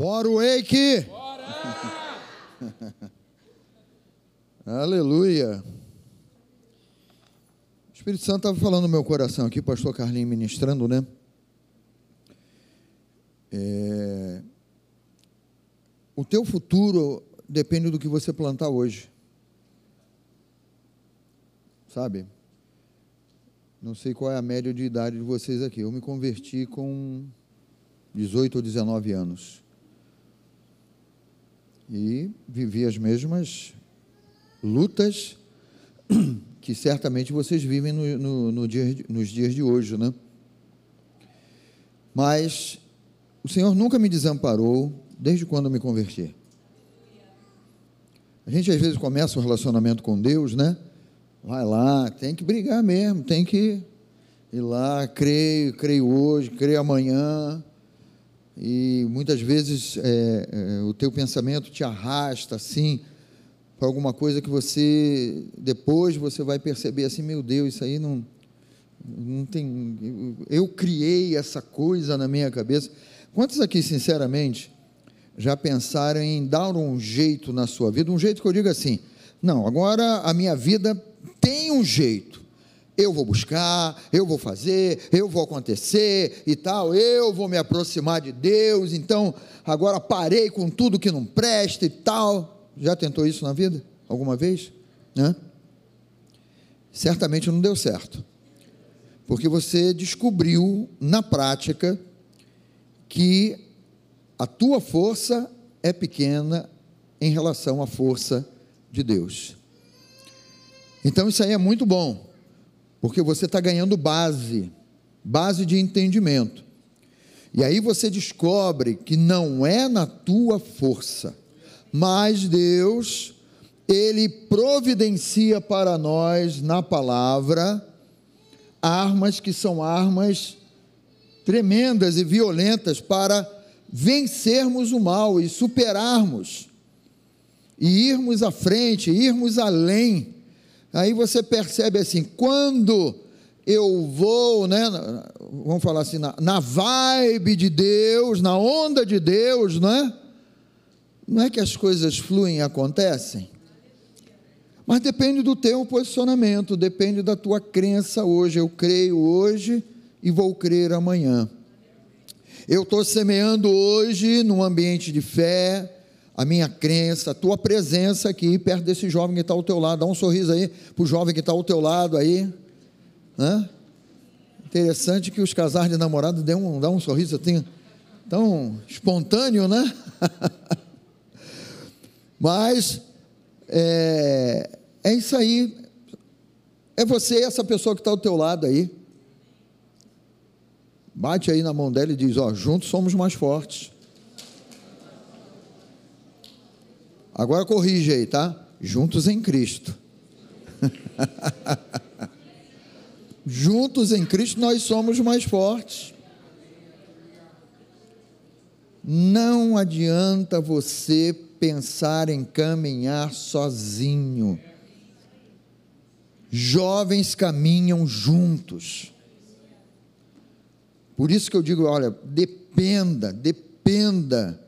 Bora, Wake! Aleluia! O Espírito Santo estava falando no meu coração aqui, pastor Carlinhos ministrando, né? É... O teu futuro depende do que você plantar hoje. Sabe? Não sei qual é a média de idade de vocês aqui. Eu me converti com 18 ou 19 anos. E vivi as mesmas lutas que certamente vocês vivem no, no, no dia, nos dias de hoje, né? Mas o Senhor nunca me desamparou desde quando eu me converti. A gente às vezes começa um relacionamento com Deus, né? Vai lá, tem que brigar mesmo, tem que ir lá, creio, creio hoje, creio amanhã. E muitas vezes é, é, o teu pensamento te arrasta assim para alguma coisa que você depois você vai perceber assim, meu Deus, isso aí não não tem. Eu, criei essa coisa na minha cabeça. Quantos aqui, sinceramente, já pensaram em dar um jeito na sua vida? Um jeito que eu digo assim: não, agora a minha vida tem um jeito. Eu vou buscar, eu vou fazer, eu vou acontecer e tal, eu vou me aproximar de Deus, então agora parei com tudo que não presta e tal. Já tentou isso na vida? Alguma vez? Certamente não deu certo. Porque você descobriu na prática que a tua força é pequena em relação à força de Deus. Então isso aí é muito bom, porque você está ganhando base, base de entendimento. E aí você descobre que não é na tua força, mas Deus, Ele providencia para nós na palavra armas que são armas tremendas e violentas para vencermos o mal e superarmos, e irmos à frente, irmos além Aí você percebe assim, quando eu vou, né, vamos falar assim, na, na vibe de Deus, na onda de Deus, não é? Não é que as coisas fluem e acontecem? Mas depende do teu posicionamento, depende da tua crença hoje. Eu creio hoje e vou crer amanhã. Eu estou semeando hoje num ambiente de fé, a minha crença, a tua presença aqui perto desse jovem que está ao teu lado. Dá um sorriso aí para o jovem que está ao teu lado aí. Hã? Interessante que os casais de namorado dão um, um sorriso assim, tão espontâneo, né? Mas é, é isso aí. É você, essa pessoa que está ao teu lado aí. Bate aí na mão dela e diz: Ó, juntos somos mais fortes. Agora corrige aí, tá? Juntos em Cristo. Juntos em Cristo nós somos mais fortes. Não adianta você pensar em caminhar sozinho. Jovens caminham juntos. Por isso que eu digo, olha, dependa, dependa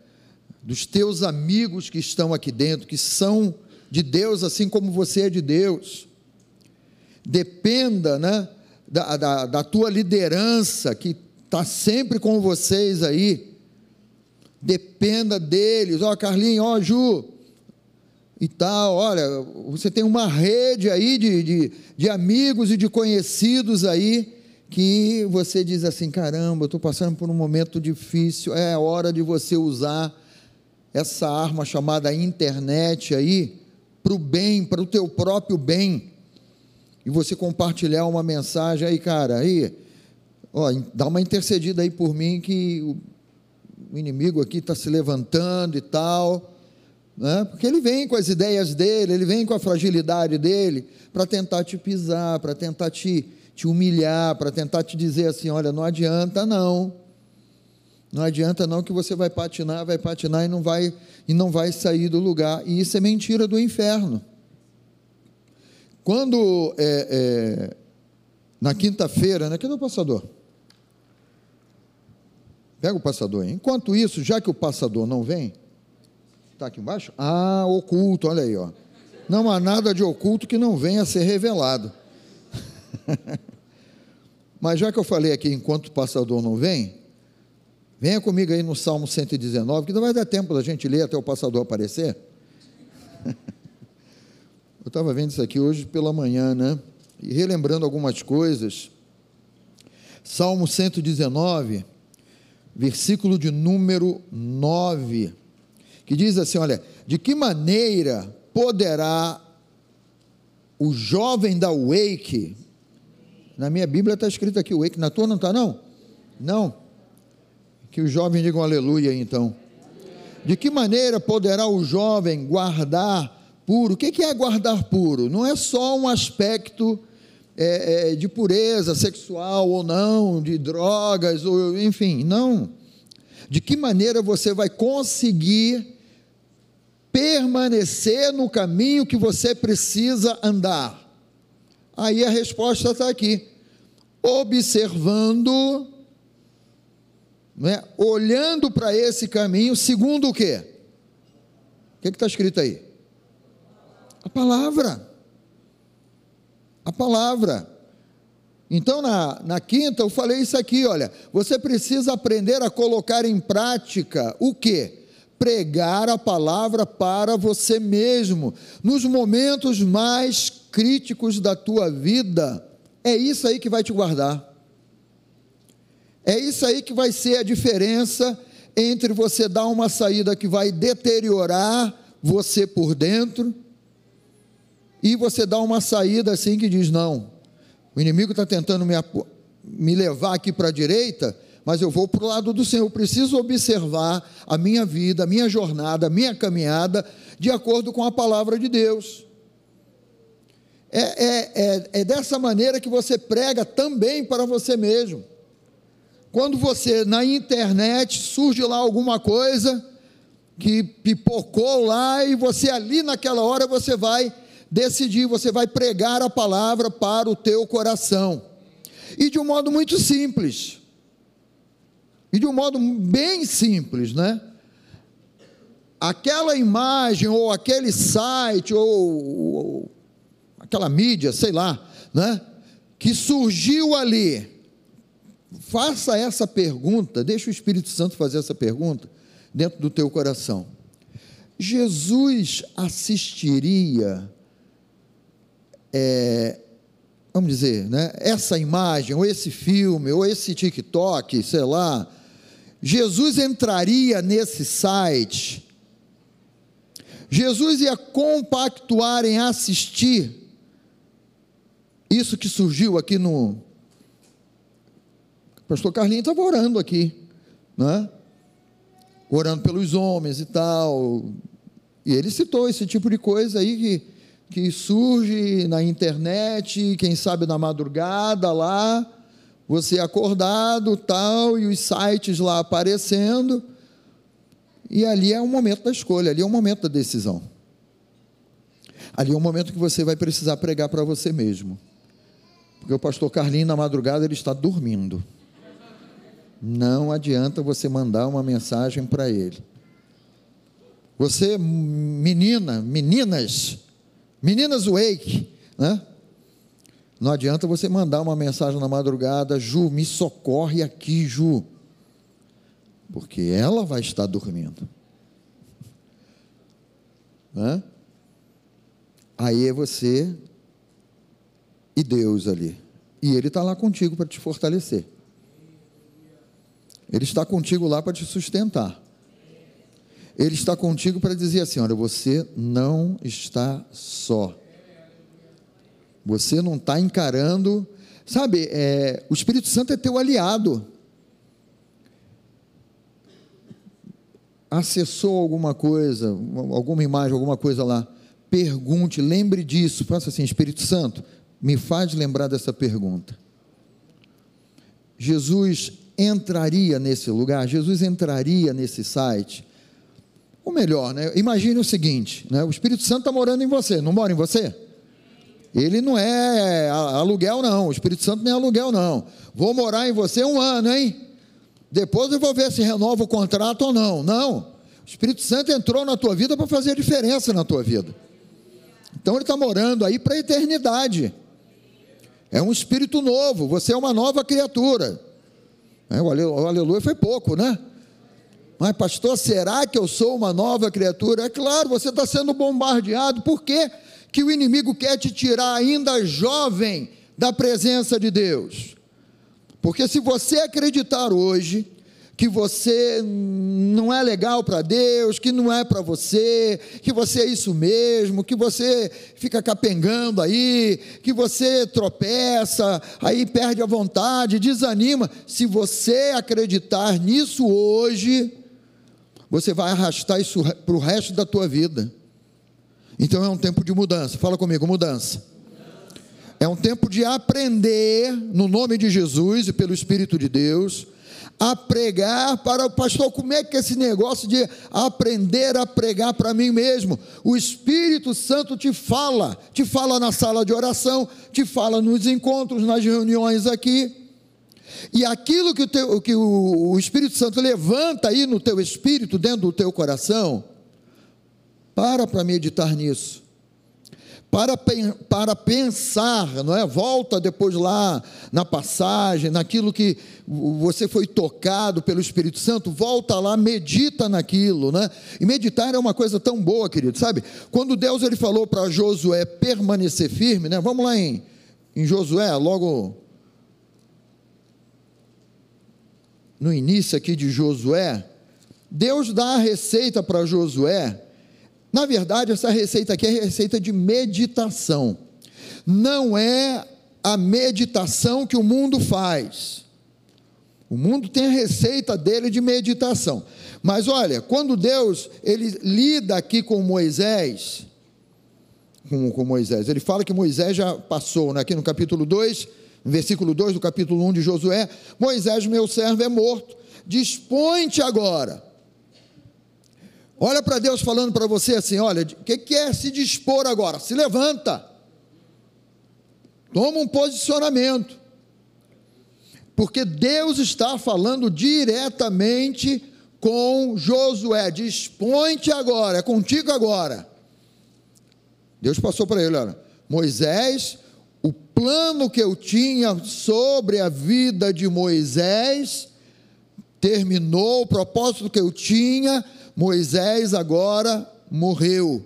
dos teus amigos que estão aqui dentro, que são de Deus, assim como você é de Deus. Dependa né, da, da, da tua liderança, que está sempre com vocês aí. Dependa deles. Ó, oh, Carlinhos, ó, oh, Ju, e tal. Olha, você tem uma rede aí de, de, de amigos e de conhecidos aí que você diz assim: caramba, eu estou passando por um momento difícil, é hora de você usar essa arma chamada internet aí para o bem, para o teu próprio bem. E você compartilhar uma mensagem aí, cara, aí, ó, dá uma intercedida aí por mim que o inimigo aqui está se levantando e tal, né? porque ele vem com as ideias dele, ele vem com a fragilidade dele para tentar te pisar, para tentar te, te humilhar, para tentar te dizer assim: olha, não adianta não não adianta não que você vai patinar, vai patinar e não vai e não vai sair do lugar. E isso é mentira do inferno. Quando é, é, na quinta-feira, né? Cadê o passador? Pega o passador aí. Enquanto isso, já que o passador não vem, está aqui embaixo? Ah, oculto, olha aí, ó. Não há nada de oculto que não venha a ser revelado. Mas já que eu falei aqui, enquanto o passador não vem, venha comigo aí no Salmo 119, que não vai dar tempo da gente ler até o passador aparecer. Eu estava vendo isso aqui hoje pela manhã, né? E relembrando algumas coisas. Salmo 119, versículo de número 9, que diz assim: Olha, de que maneira poderá o jovem da Wake, na minha Bíblia está escrito aqui Wake, na tua não está não? Não. Que os jovens digam aleluia então. De que maneira poderá o jovem guardar puro? O que é guardar puro? Não é só um aspecto é, é, de pureza sexual ou não, de drogas, ou enfim, não. De que maneira você vai conseguir permanecer no caminho que você precisa andar? Aí a resposta está aqui. Observando, né, olhando para esse caminho, segundo o quê? O que está escrito aí? A palavra a palavra. Então, na, na quinta, eu falei isso aqui: olha, você precisa aprender a colocar em prática o que? Pregar a palavra para você mesmo, nos momentos mais críticos da tua vida. É isso aí que vai te guardar. É isso aí que vai ser a diferença entre você dar uma saída que vai deteriorar você por dentro e você dá uma saída assim que diz: não, o inimigo está tentando me, me levar aqui para a direita, mas eu vou para o lado do Senhor. Eu preciso observar a minha vida, a minha jornada, a minha caminhada, de acordo com a palavra de Deus. É, é, é, é dessa maneira que você prega também para você mesmo. Quando você na internet surge lá alguma coisa que pipocou lá e você ali naquela hora você vai decidir, você vai pregar a palavra para o teu coração. E de um modo muito simples. E de um modo bem simples, né? Aquela imagem, ou aquele site, ou, ou aquela mídia, sei lá, né? Que surgiu ali. Faça essa pergunta, deixa o Espírito Santo fazer essa pergunta dentro do teu coração. Jesus assistiria é, vamos dizer, né, essa imagem, ou esse filme, ou esse TikTok, sei lá, Jesus entraria nesse site, Jesus ia compactuar em assistir isso que surgiu aqui no. Pastor Carlinhos estava orando aqui, né? orando pelos homens e tal. E ele citou esse tipo de coisa aí que que surge na internet, quem sabe na madrugada lá, você acordado, tal, e os sites lá aparecendo, e ali é o momento da escolha, ali é o momento da decisão. Ali é o momento que você vai precisar pregar para você mesmo. Porque o pastor Carlinho, na madrugada, ele está dormindo. Não adianta você mandar uma mensagem para ele. Você, menina, meninas, Meninas Wake, né? Não adianta você mandar uma mensagem na madrugada, Ju, me socorre aqui, Ju. Porque ela vai estar dormindo. Né? Aí é você e Deus ali. E Ele está lá contigo para te fortalecer. Ele está contigo lá para te sustentar. Ele está contigo para dizer assim: olha, você não está só. Você não está encarando. Sabe, é, o Espírito Santo é teu aliado. Acessou alguma coisa, alguma imagem, alguma coisa lá. Pergunte, lembre disso. Faça assim: Espírito Santo, me faz lembrar dessa pergunta. Jesus entraria nesse lugar, Jesus entraria nesse site ou melhor, né? imagine o seguinte: né? o Espírito Santo está morando em você, não mora em você? Ele não é aluguel, não. O Espírito Santo não é aluguel, não. Vou morar em você um ano, hein? depois eu vou ver se renova o contrato ou não. Não. O Espírito Santo entrou na tua vida para fazer diferença na tua vida. Então ele está morando aí para a eternidade. É um espírito novo, você é uma nova criatura. É, o aleluia foi pouco, né? Mas, pastor, será que eu sou uma nova criatura? É claro, você está sendo bombardeado. Por quê? que o inimigo quer te tirar ainda jovem da presença de Deus? Porque se você acreditar hoje que você não é legal para Deus, que não é para você, que você é isso mesmo, que você fica capengando aí, que você tropeça, aí perde a vontade, desanima. Se você acreditar nisso hoje, você vai arrastar isso para o resto da tua vida. Então é um tempo de mudança. Fala comigo, mudança. É um tempo de aprender, no nome de Jesus e pelo Espírito de Deus, a pregar para o pastor. Como é que é esse negócio de aprender a pregar para mim mesmo? O Espírito Santo te fala, te fala na sala de oração, te fala nos encontros, nas reuniões aqui. E aquilo que o, teu, que o Espírito Santo levanta aí no teu espírito, dentro do teu coração, para para meditar nisso para, para pensar, não é? Volta depois lá na passagem, naquilo que você foi tocado pelo Espírito Santo, volta lá, medita naquilo, né? E meditar é uma coisa tão boa, querido, sabe? Quando Deus ele falou para Josué permanecer firme, né? Vamos lá em, em Josué, logo no início aqui de Josué, Deus dá a receita para Josué na verdade, essa receita aqui é receita de meditação. Não é a meditação que o mundo faz. O mundo tem a receita dele de meditação. Mas olha, quando Deus ele lida aqui com Moisés, com, com Moisés, ele fala que Moisés já passou, né? aqui no capítulo 2, no versículo 2 do capítulo 1 de Josué, Moisés, meu servo, é morto. Dispõe-te agora Olha para Deus falando para você assim: olha, o que, que é se dispor agora? Se levanta, toma um posicionamento, porque Deus está falando diretamente com Josué: dispõe-te agora, é contigo agora. Deus passou para ele: olha, Moisés, o plano que eu tinha sobre a vida de Moisés terminou, o propósito que eu tinha Moisés agora morreu.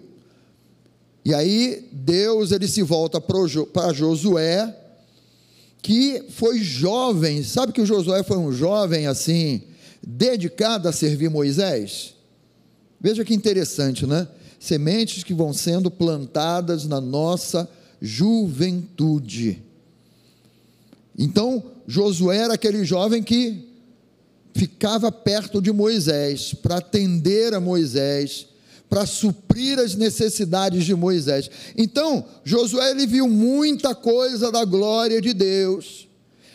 E aí Deus ele se volta para Josué, que foi jovem. Sabe que o Josué foi um jovem assim, dedicado a servir Moisés? Veja que interessante, né? Sementes que vão sendo plantadas na nossa juventude. Então, Josué era aquele jovem que ficava perto de Moisés para atender a Moisés, para suprir as necessidades de Moisés. Então, Josué ele viu muita coisa da glória de Deus.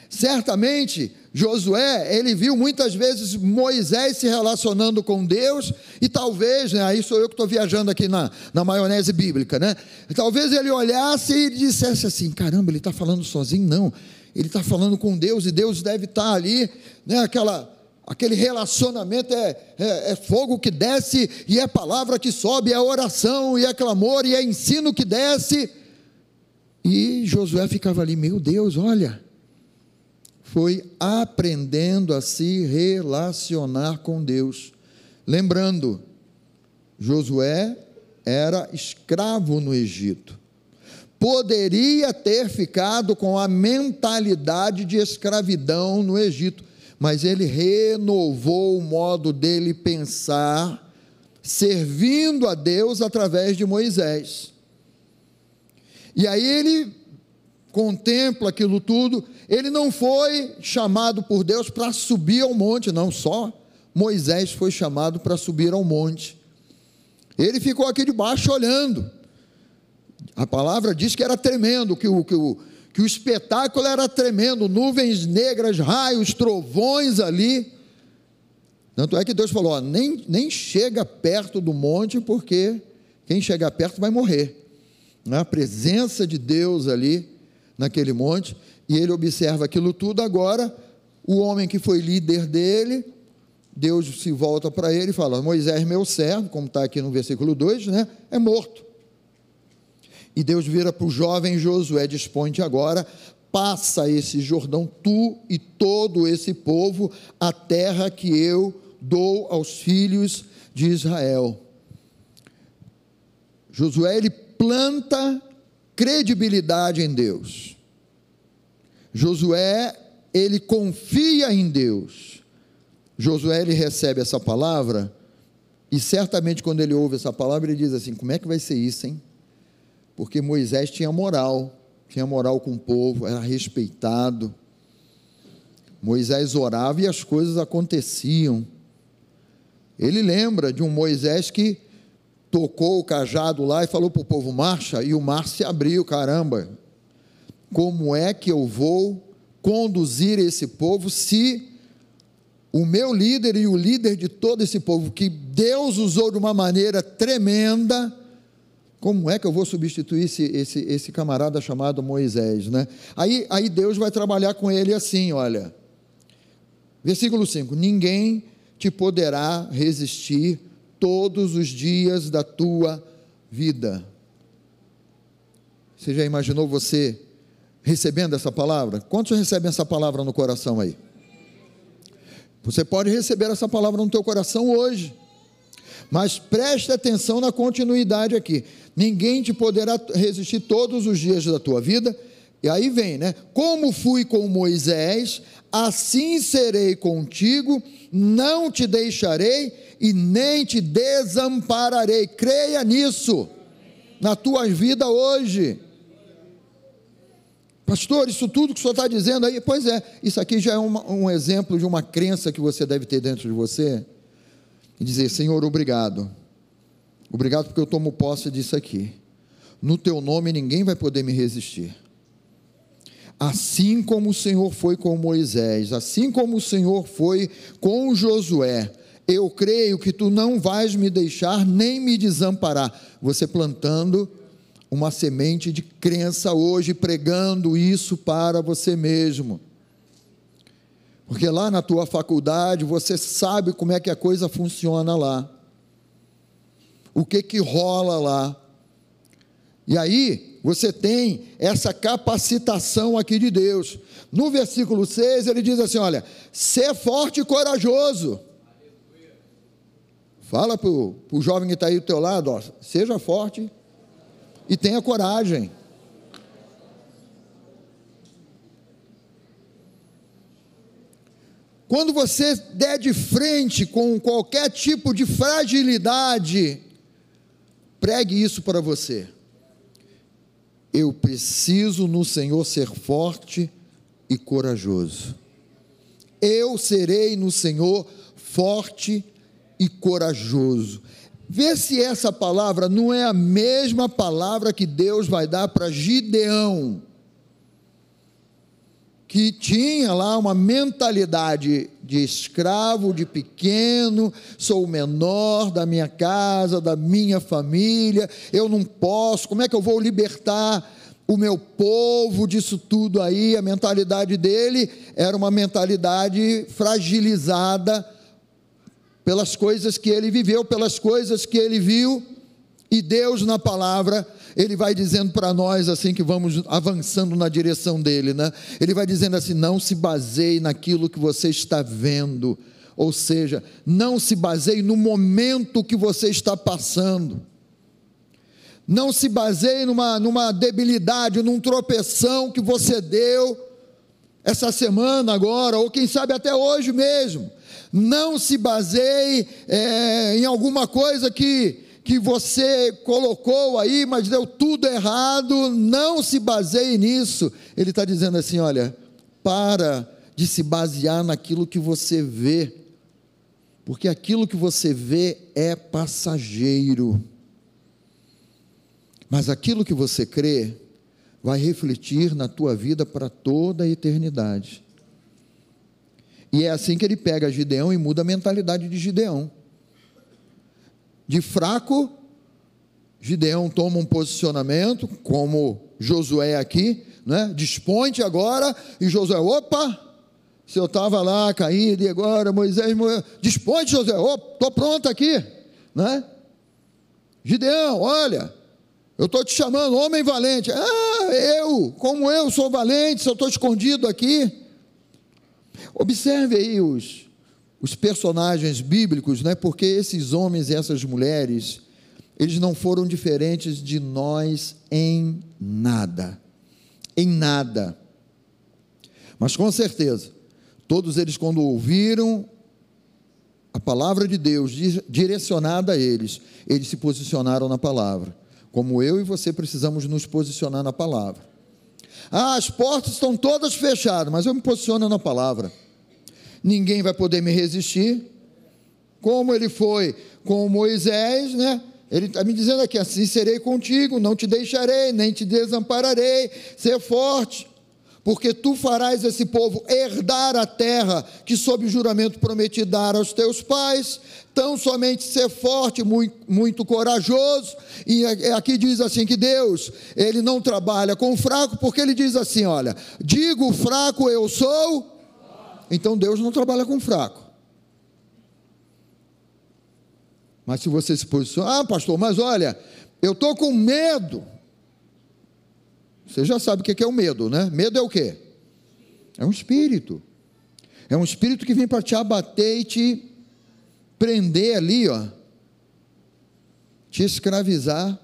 Certamente, Josué, ele viu muitas vezes Moisés se relacionando com Deus, e talvez, né, aí sou eu que estou viajando aqui na, na maionese bíblica, né? Talvez ele olhasse e dissesse assim: caramba, ele está falando sozinho? Não, ele está falando com Deus, e Deus deve estar tá ali, né, aquela Aquele relacionamento é, é, é, fogo que desce, e é palavra que sobe, é oração, e é clamor, e é ensino que desce. E Josué ficava ali, meu Deus, olha, foi aprendendo a se relacionar com Deus. Lembrando, Josué era escravo no Egito. Poderia ter ficado com a mentalidade de escravidão no Egito, mas ele renovou o modo dele pensar, servindo a Deus através de Moisés. E aí ele contempla aquilo tudo, ele não foi chamado por Deus para subir ao monte, não, só Moisés foi chamado para subir ao monte. Ele ficou aqui debaixo olhando. A palavra diz que era tremendo, que o, que o, que o espetáculo era tremendo, nuvens negras, raios, trovões ali. Tanto é que Deus falou: ó, nem, nem chega perto do monte, porque quem chegar perto vai morrer. A presença de Deus ali naquele monte, e ele observa aquilo tudo agora, o homem que foi líder dele, Deus se volta para ele e fala: Moisés, meu servo, como está aqui no versículo 2, né, é morto. E Deus vira para o jovem Josué: Disponte agora, passa esse Jordão, tu e todo esse povo, a terra que eu dou aos filhos de Israel. Josué ele planta credibilidade em Deus. Josué ele confia em Deus. Josué ele recebe essa palavra e certamente quando ele ouve essa palavra ele diz assim: como é que vai ser isso, hein? Porque Moisés tinha moral, tinha moral com o povo, era respeitado. Moisés orava e as coisas aconteciam. Ele lembra de um Moisés que tocou o cajado lá e falou para o povo: marcha, e o mar se abriu, caramba. Como é que eu vou conduzir esse povo se o meu líder e o líder de todo esse povo, que Deus usou de uma maneira tremenda, como é que eu vou substituir esse, esse, esse camarada chamado Moisés, né? Aí, aí Deus vai trabalhar com ele assim, olha. Versículo 5: Ninguém te poderá resistir todos os dias da tua vida. Você já imaginou você recebendo essa palavra? Quantos recebem essa palavra no coração aí? Você pode receber essa palavra no teu coração hoje. Mas preste atenção na continuidade aqui. Ninguém te poderá resistir todos os dias da tua vida. E aí vem, né? Como fui com Moisés, assim serei contigo, não te deixarei e nem te desampararei. Creia nisso na tua vida hoje. Pastor, isso tudo que o senhor está dizendo aí, pois é, isso aqui já é um exemplo de uma crença que você deve ter dentro de você. E dizer, Senhor, obrigado. Obrigado porque eu tomo posse disso aqui. No teu nome ninguém vai poder me resistir. Assim como o Senhor foi com Moisés, assim como o Senhor foi com Josué, eu creio que tu não vais me deixar nem me desamparar. Você plantando uma semente de crença hoje, pregando isso para você mesmo. Porque lá na tua faculdade você sabe como é que a coisa funciona lá. O que que rola lá. E aí, você tem essa capacitação aqui de Deus. No versículo 6, ele diz assim: Olha, ser forte e corajoso. Fala para o jovem que está aí do teu lado: ó, seja forte e tenha coragem. Quando você der de frente com qualquer tipo de fragilidade, pregue isso para você. Eu preciso no Senhor ser forte e corajoso. Eu serei no Senhor forte e corajoso. Vê se essa palavra não é a mesma palavra que Deus vai dar para Gideão, que tinha lá uma mentalidade de escravo, de pequeno, sou o menor da minha casa, da minha família, eu não posso, como é que eu vou libertar o meu povo disso tudo aí? A mentalidade dele era uma mentalidade fragilizada pelas coisas que ele viveu, pelas coisas que ele viu, e Deus na palavra, ele vai dizendo para nós assim que vamos avançando na direção dele, né? Ele vai dizendo assim: não se baseie naquilo que você está vendo, ou seja, não se baseie no momento que você está passando. Não se baseie numa, numa debilidade, num tropeção que você deu essa semana agora, ou quem sabe até hoje mesmo não se baseie é, em alguma coisa que, que você colocou aí, mas deu tudo errado. Não se baseie nisso. Ele está dizendo assim: olha, para de se basear naquilo que você vê, porque aquilo que você vê é passageiro. Mas aquilo que você crê vai refletir na tua vida para toda a eternidade. E é assim que ele pega Gideão e muda a mentalidade de Gideão. De fraco, Gideão toma um posicionamento, como Josué aqui, né? Desponte agora, e Josué, opa, se eu estava lá caído e agora Moisés morreu. Dispõe, José, estou oh, pronto aqui, né? Gideão, olha, eu estou te chamando, homem valente. Ah, eu, como eu sou valente, se eu estou escondido aqui. Observe aí os, os personagens bíblicos, né? porque esses homens e essas mulheres, eles não foram diferentes de nós em nada. Em nada. Mas com certeza, Todos eles, quando ouviram a palavra de Deus direcionada a eles, eles se posicionaram na palavra. Como eu e você precisamos nos posicionar na palavra. Ah, as portas estão todas fechadas, mas eu me posiciono na palavra. Ninguém vai poder me resistir. Como ele foi com Moisés, né? Ele está me dizendo aqui: assim serei contigo, não te deixarei, nem te desampararei, ser forte porque tu farás esse povo herdar a terra que, sob juramento, prometi dar aos teus pais. Tão somente ser forte, muito, muito corajoso. E aqui diz assim: que Deus, Ele não trabalha com o fraco, porque Ele diz assim: olha, digo fraco eu sou. Então Deus não trabalha com fraco. Mas se você se posiciona, ah, pastor, mas olha, eu estou com medo. Você já sabe o que é o medo, né? Medo é o quê? É um espírito. É um espírito que vem para te abater e te prender ali, ó. Te escravizar.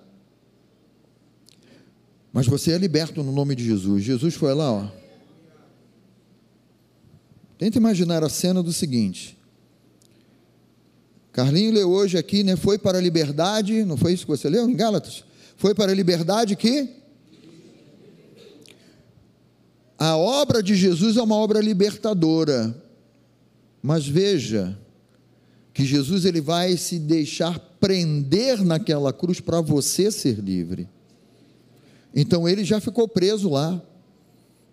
Mas você é liberto no nome de Jesus. Jesus foi lá, ó. Tenta imaginar a cena do seguinte. Carlinho leu hoje aqui, né? Foi para a liberdade, não foi isso que você leu em Gálatas? Foi para a liberdade que a obra de Jesus é uma obra libertadora. Mas veja que Jesus ele vai se deixar prender naquela cruz para você ser livre. Então ele já ficou preso lá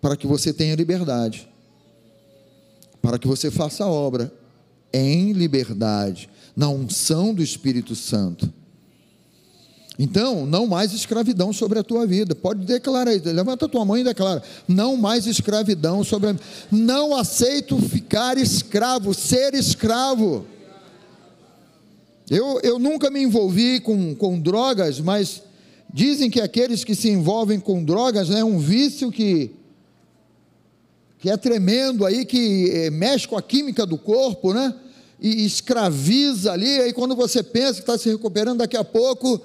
para que você tenha liberdade. Para que você faça a obra em liberdade, na unção do Espírito Santo. Então, não mais escravidão sobre a tua vida. Pode declarar aí, levanta a tua mão e declara: não mais escravidão sobre a vida. Não aceito ficar escravo, ser escravo. Eu, eu nunca me envolvi com, com drogas, mas dizem que aqueles que se envolvem com drogas né, é um vício que, que é tremendo aí, que é, mexe com a química do corpo, né? E escraviza ali, aí quando você pensa que está se recuperando, daqui a pouco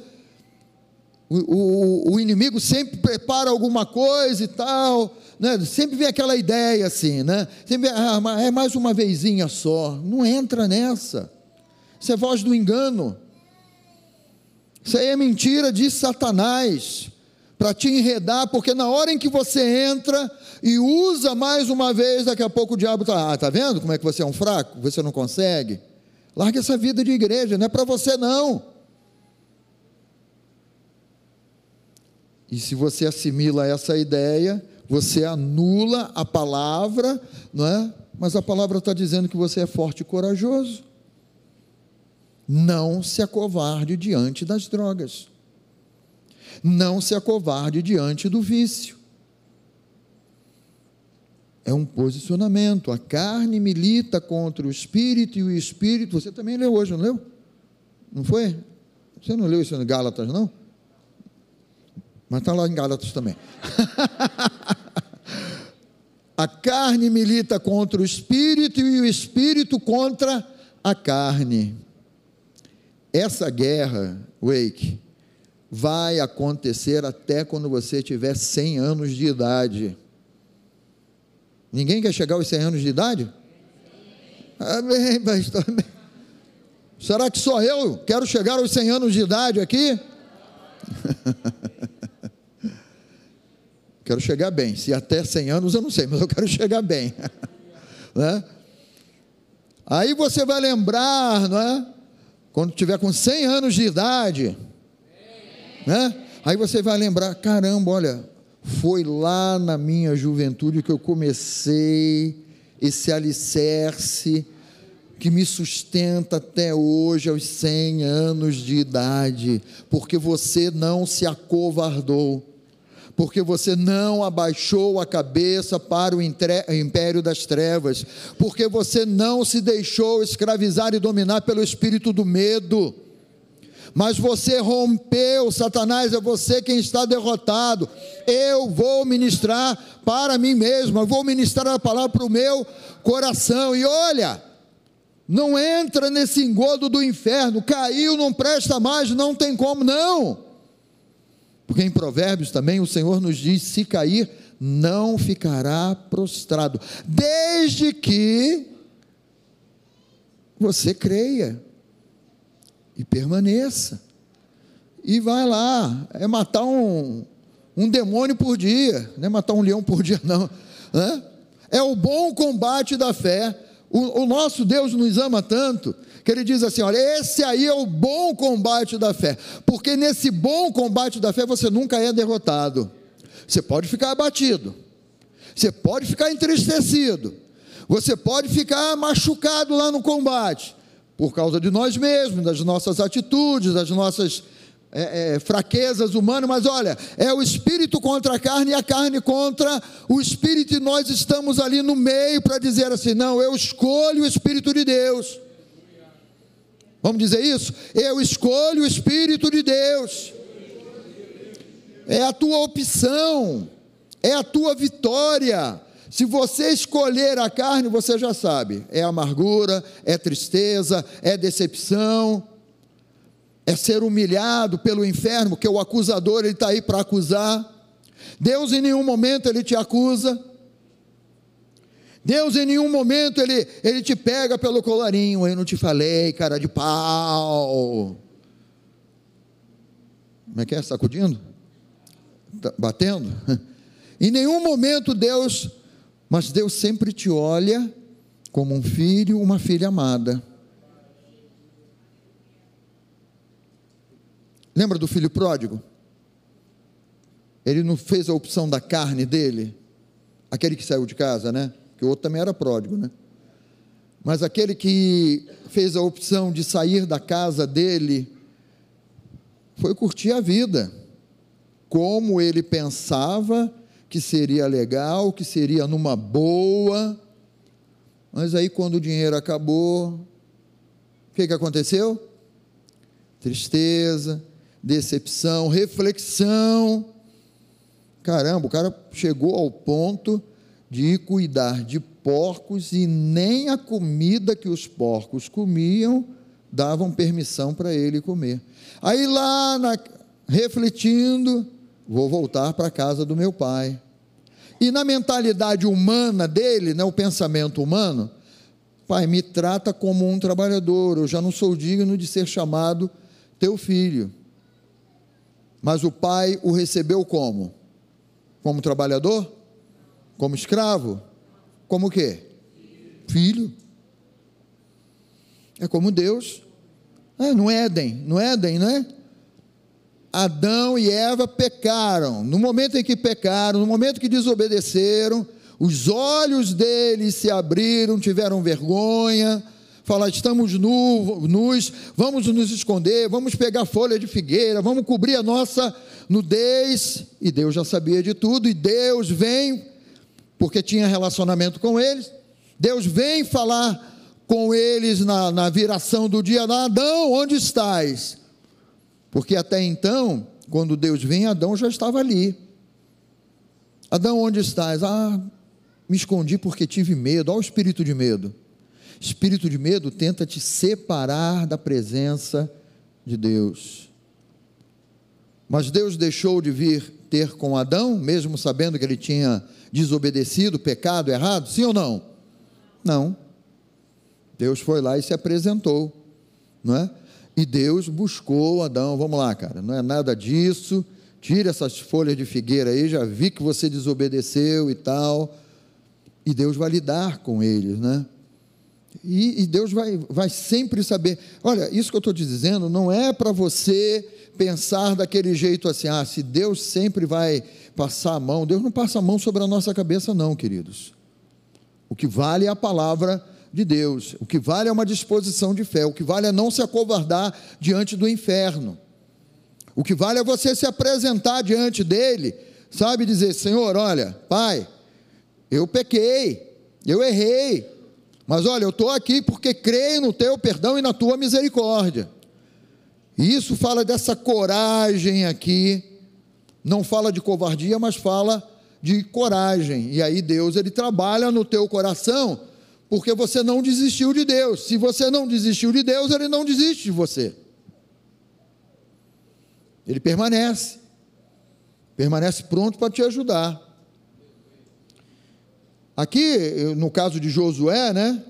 o, o, o, inimigo sempre prepara alguma coisa e tal, né? sempre vem aquela ideia assim, né? Sempre, ah, é mais uma vezinha só. Não entra nessa. Isso é voz do engano. Isso aí é mentira de Satanás para te enredar, porque na hora em que você entra e usa mais uma vez, daqui a pouco o diabo está, ah, tá vendo como é que você é um fraco? Você não consegue? Larga essa vida de igreja, não é para você não. E se você assimila essa ideia, você anula a palavra, não é? Mas a palavra está dizendo que você é forte e corajoso. Não se acovarde diante das drogas. Não se acovarde diante do vício. É um posicionamento. A carne milita contra o espírito e o espírito. Você também leu hoje, não leu? Não foi? Você não leu isso em Gálatas, não? Mas está lá em Gálatas também. a carne milita contra o espírito e o espírito contra a carne. Essa guerra, Wake, vai acontecer até quando você tiver 100 anos de idade. Ninguém quer chegar aos 100 anos de idade? Amém, pastor. Será que só eu quero chegar aos 100 anos de idade aqui? Quero chegar bem. Se até 100 anos eu não sei, mas eu quero chegar bem. né? Aí você vai lembrar, não é? Quando tiver com 100 anos de idade, né? Aí você vai lembrar, caramba, olha, foi lá na minha juventude que eu comecei esse alicerce que me sustenta até hoje aos 100 anos de idade, porque você não se acovardou porque você não abaixou a cabeça para o império das trevas, porque você não se deixou escravizar e dominar pelo espírito do medo. Mas você rompeu, Satanás, é você quem está derrotado. Eu vou ministrar para mim mesmo, eu vou ministrar a palavra para o meu coração. E olha, não entra nesse engodo do inferno, caiu, não presta mais, não tem como, não. Porque em Provérbios também o Senhor nos diz: se cair, não ficará prostrado, desde que você creia e permaneça. E vai lá, é matar um, um demônio por dia, não é matar um leão por dia, não. É o bom combate da fé. O, o nosso Deus nos ama tanto que ele diz assim: olha, esse aí é o bom combate da fé, porque nesse bom combate da fé você nunca é derrotado. Você pode ficar abatido, você pode ficar entristecido, você pode ficar machucado lá no combate, por causa de nós mesmos, das nossas atitudes, das nossas é, é, fraquezas humanas, mas olha, é o espírito contra a carne e a carne contra o espírito, e nós estamos ali no meio para dizer assim: não, eu escolho o espírito de Deus. Vamos dizer isso? Eu escolho o Espírito de Deus. É a tua opção, é a tua vitória. Se você escolher a carne, você já sabe: é amargura, é tristeza, é decepção, é ser humilhado pelo inferno, porque o acusador está aí para acusar. Deus em nenhum momento ele te acusa. Deus em nenhum momento ele, ele te pega pelo colarinho, eu não te falei, cara de pau. Como é que é? Sacudindo? Tá batendo? Em nenhum momento Deus, mas Deus sempre te olha como um filho, uma filha amada. Lembra do filho pródigo? Ele não fez a opção da carne dele, aquele que saiu de casa, né? que o outro também era pródigo, né? Mas aquele que fez a opção de sair da casa dele foi curtir a vida, como ele pensava que seria legal, que seria numa boa. Mas aí, quando o dinheiro acabou, o que, que aconteceu? Tristeza, decepção, reflexão. Caramba, o cara chegou ao ponto de cuidar de porcos e nem a comida que os porcos comiam davam permissão para ele comer. Aí lá, na, refletindo, vou voltar para a casa do meu pai. E na mentalidade humana dele, né, o pensamento humano, pai, me trata como um trabalhador, eu já não sou digno de ser chamado teu filho. Mas o pai o recebeu como? Como trabalhador? Como escravo? Como o quê? Filho. É como Deus. É, no Éden, no Éden, né? Adão e Eva pecaram. No momento em que pecaram, no momento que desobedeceram, os olhos deles se abriram, tiveram vergonha, falaram: estamos nu, nus, vamos nos esconder, vamos pegar folha de figueira, vamos cobrir a nossa nudez. E Deus já sabia de tudo, e Deus vem porque tinha relacionamento com eles. Deus vem falar com eles na, na viração do dia: Adão, onde estás? Porque até então, quando Deus vem, Adão já estava ali. Adão, onde estás? Ah, me escondi porque tive medo. Olha o espírito de medo. Espírito de medo tenta te separar da presença de Deus. Mas Deus deixou de vir ter com Adão, mesmo sabendo que ele tinha desobedecido, pecado, errado? Sim ou não? Não. Deus foi lá e se apresentou, não é? E Deus buscou Adão, vamos lá, cara, não é nada disso, tira essas folhas de figueira aí, já vi que você desobedeceu e tal, e Deus vai lidar com eles, né? E, e Deus vai, vai sempre saber. Olha, isso que eu estou te dizendo não é para você pensar daquele jeito assim, ah, se Deus sempre vai passar a mão, Deus não passa a mão sobre a nossa cabeça, não, queridos. O que vale é a palavra de Deus, o que vale é uma disposição de fé, o que vale é não se acovardar diante do inferno, o que vale é você se apresentar diante dele sabe dizer: Senhor, olha, Pai, eu pequei, eu errei, mas olha, eu estou aqui porque creio no teu perdão e na tua misericórdia. E isso fala dessa coragem aqui, não fala de covardia, mas fala de coragem. E aí Deus ele trabalha no teu coração, porque você não desistiu de Deus. Se você não desistiu de Deus, ele não desiste de você. Ele permanece. Permanece pronto para te ajudar. Aqui, no caso de Josué, né?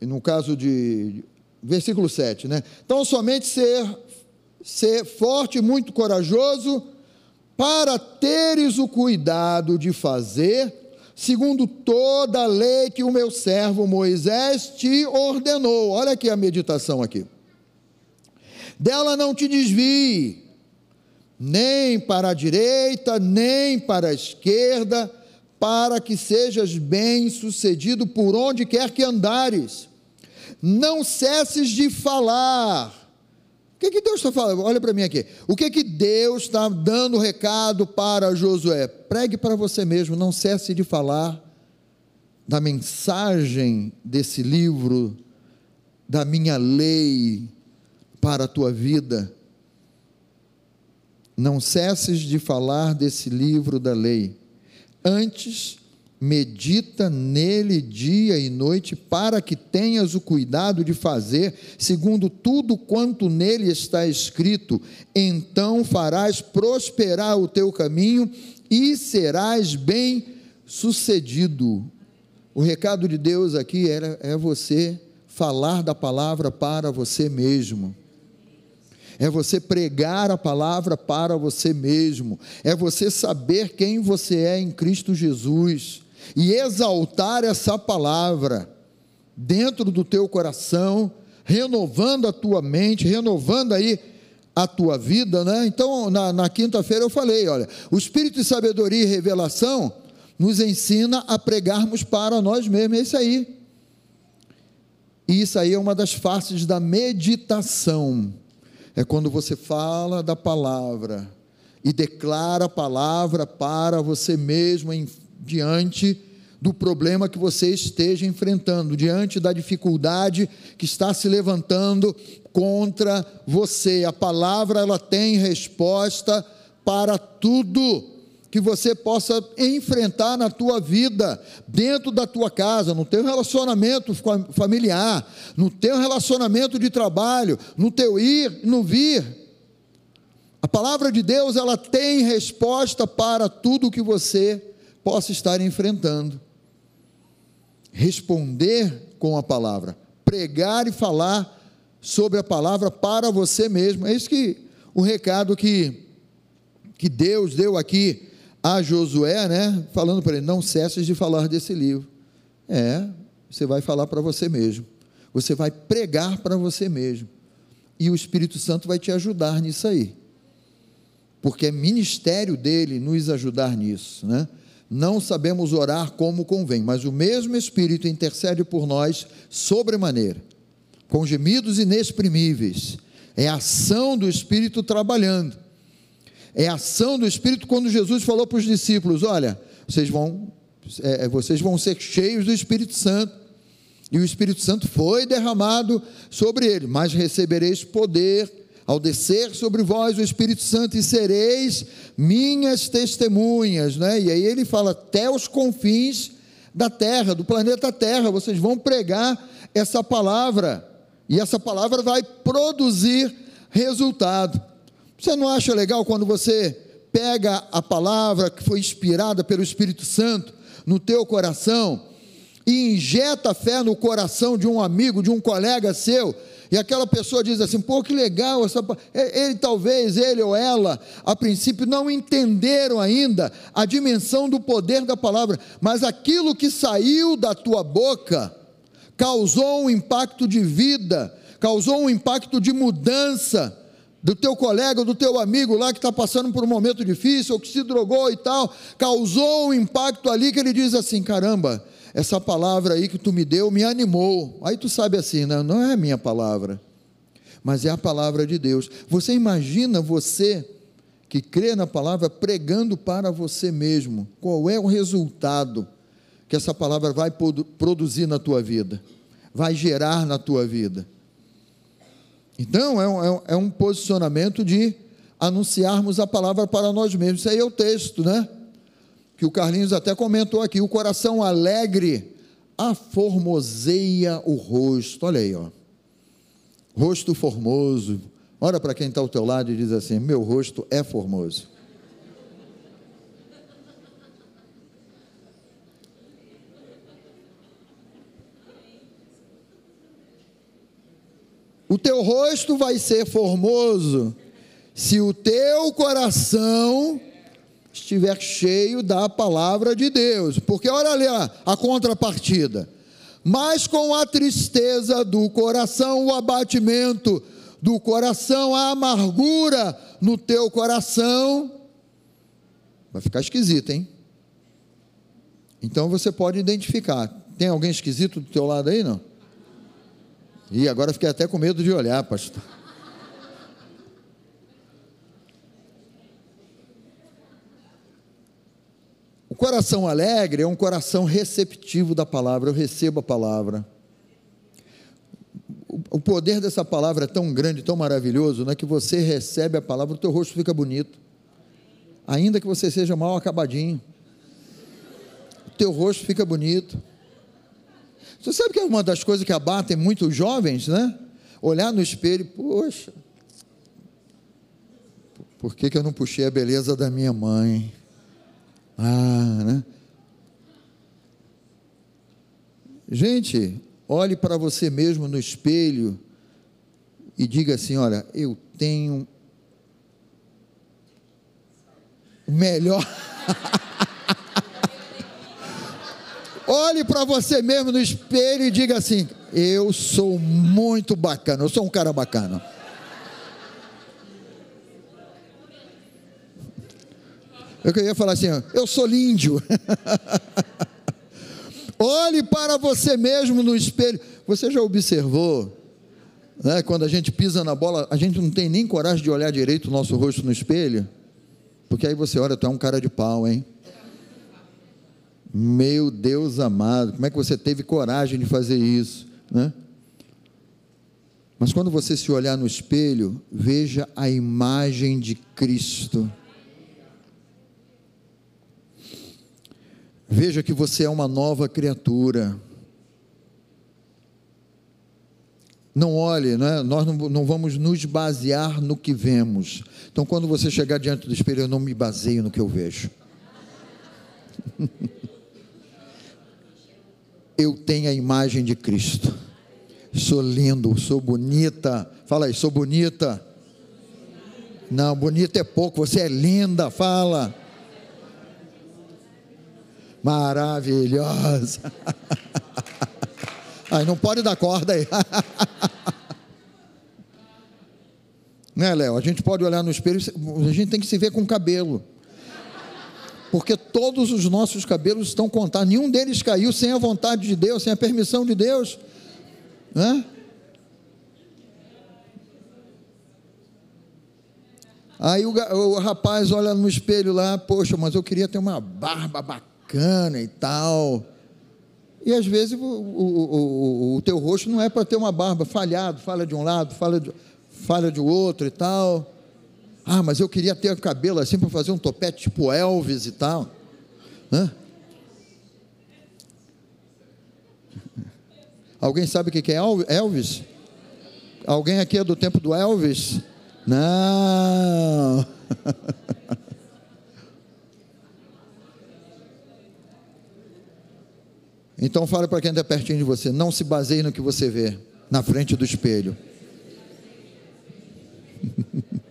No caso de versículo 7, né? Então somente ser ser forte e muito corajoso para teres o cuidado de fazer, segundo toda a lei que o meu servo Moisés te ordenou. Olha aqui a meditação aqui. Dela não te desvie, nem para a direita, nem para a esquerda, para que sejas bem-sucedido por onde quer que andares. Não cesses de falar o que, que Deus está falando? Olha para mim aqui. O que, que Deus está dando recado para Josué? Pregue para você mesmo, não cesse de falar da mensagem desse livro, da minha lei para a tua vida. Não cesses de falar desse livro da lei. Antes, medita nele dia e noite, para que tenhas o cuidado de fazer segundo tudo quanto nele está escrito, então farás prosperar o teu caminho e serás bem sucedido. O recado de Deus aqui é, é você falar da palavra para você mesmo. É você pregar a palavra para você mesmo, é você saber quem você é em Cristo Jesus, e exaltar essa palavra dentro do teu coração, renovando a tua mente, renovando aí a tua vida, né? Então, na, na quinta-feira eu falei: olha, o Espírito de sabedoria e revelação nos ensina a pregarmos para nós mesmos, é isso aí. E isso aí é uma das faces da meditação. É quando você fala da palavra e declara a palavra para você mesmo em diante do problema que você esteja enfrentando, diante da dificuldade que está se levantando contra você. A palavra ela tem resposta para tudo que você possa enfrentar na tua vida, dentro da tua casa, no teu relacionamento familiar, no teu relacionamento de trabalho, no teu ir no vir. A palavra de Deus, ela tem resposta para tudo que você possa estar enfrentando. Responder com a palavra, pregar e falar sobre a palavra para você mesmo. É isso que o recado que, que Deus deu aqui a Josué, né? Falando para ele: não cesses de falar desse livro. É, você vai falar para você mesmo. Você vai pregar para você mesmo. E o Espírito Santo vai te ajudar nisso aí. Porque é ministério dele nos ajudar nisso, né? Não sabemos orar como convém, mas o mesmo Espírito intercede por nós sobremaneira, com gemidos inexprimíveis. É a ação do Espírito trabalhando. É a ação do Espírito quando Jesus falou para os discípulos: Olha, vocês vão, é, é, vocês vão ser cheios do Espírito Santo. E o Espírito Santo foi derramado sobre ele, mas recebereis poder ao descer sobre vós o Espírito Santo e sereis minhas testemunhas, né? E aí ele fala até os confins da terra, do planeta Terra, vocês vão pregar essa palavra e essa palavra vai produzir resultado. Você não acha legal quando você pega a palavra que foi inspirada pelo Espírito Santo no teu coração e injeta fé no coração de um amigo, de um colega seu, e aquela pessoa diz assim: pô, que legal, essa... ele talvez, ele ou ela, a princípio não entenderam ainda a dimensão do poder da palavra, mas aquilo que saiu da tua boca causou um impacto de vida, causou um impacto de mudança do teu colega, do teu amigo lá que está passando por um momento difícil, ou que se drogou e tal, causou um impacto ali que ele diz assim: caramba, essa palavra aí que tu me deu me animou. Aí tu sabe assim, não, não é a minha palavra, mas é a palavra de Deus. Você imagina você que crê na palavra pregando para você mesmo. Qual é o resultado que essa palavra vai produzir na tua vida? Vai gerar na tua vida? Então, é um, é um posicionamento de anunciarmos a palavra para nós mesmos. Isso aí é o texto, né? Que o Carlinhos até comentou aqui. O coração alegre aformoseia o rosto. Olha aí, ó. Rosto formoso. Olha para quem está ao teu lado e diz assim: Meu rosto é formoso. O teu rosto vai ser formoso se o teu coração estiver cheio da palavra de Deus. Porque olha ali a, a contrapartida. Mas com a tristeza do coração, o abatimento do coração, a amargura no teu coração, vai ficar esquisito, hein? Então você pode identificar. Tem alguém esquisito do teu lado aí, não? E agora fiquei até com medo de olhar, pastor. Coração alegre é um coração receptivo da palavra. Eu recebo a palavra. O poder dessa palavra é tão grande, tão maravilhoso, né, que você recebe a palavra, o teu rosto fica bonito. Ainda que você seja mal acabadinho, o teu rosto fica bonito. Você sabe que é uma das coisas que abatem muitos jovens, né? Olhar no espelho, poxa, por que, que eu não puxei a beleza da minha mãe? Ah, né? Gente, olhe para você mesmo no espelho e diga assim: olha, eu tenho melhor. Olhe para você mesmo no espelho e diga assim: Eu sou muito bacana, eu sou um cara bacana. Eu queria falar assim: Eu sou lindo. Olhe para você mesmo no espelho. Você já observou, né, quando a gente pisa na bola, a gente não tem nem coragem de olhar direito o nosso rosto no espelho? Porque aí você olha, tu é um cara de pau, hein? Meu Deus amado, como é que você teve coragem de fazer isso, né? Mas quando você se olhar no espelho, veja a imagem de Cristo. Veja que você é uma nova criatura. Não olhe, né? nós não, não, vamos nos basear no que vemos. Então, quando você chegar diante do espelho, eu não me baseio no que eu vejo. eu tenho a imagem de Cristo. Sou lindo, sou bonita. Fala aí, sou bonita. Não, bonita é pouco, você é linda, fala. Maravilhosa. Aí não pode dar corda aí. né, Léo? A gente pode olhar no espelho, a gente tem que se ver com cabelo porque todos os nossos cabelos estão contados, nenhum deles caiu sem a vontade de Deus, sem a permissão de Deus. Né? Aí o, o, rapaz olha no espelho lá, poxa, mas eu queria ter uma barba bacana e tal. E às vezes o, o, o teu rosto não é para ter uma barba falhado, fala de um lado, fala de, fala de outro e tal. Ah, mas eu queria ter cabelo assim para fazer um topete tipo Elvis e tal. Hã? Alguém sabe o que é Elvis? Alguém aqui é do tempo do Elvis? Não. Então fale para quem está pertinho de você, não se baseie no que você vê na frente do espelho.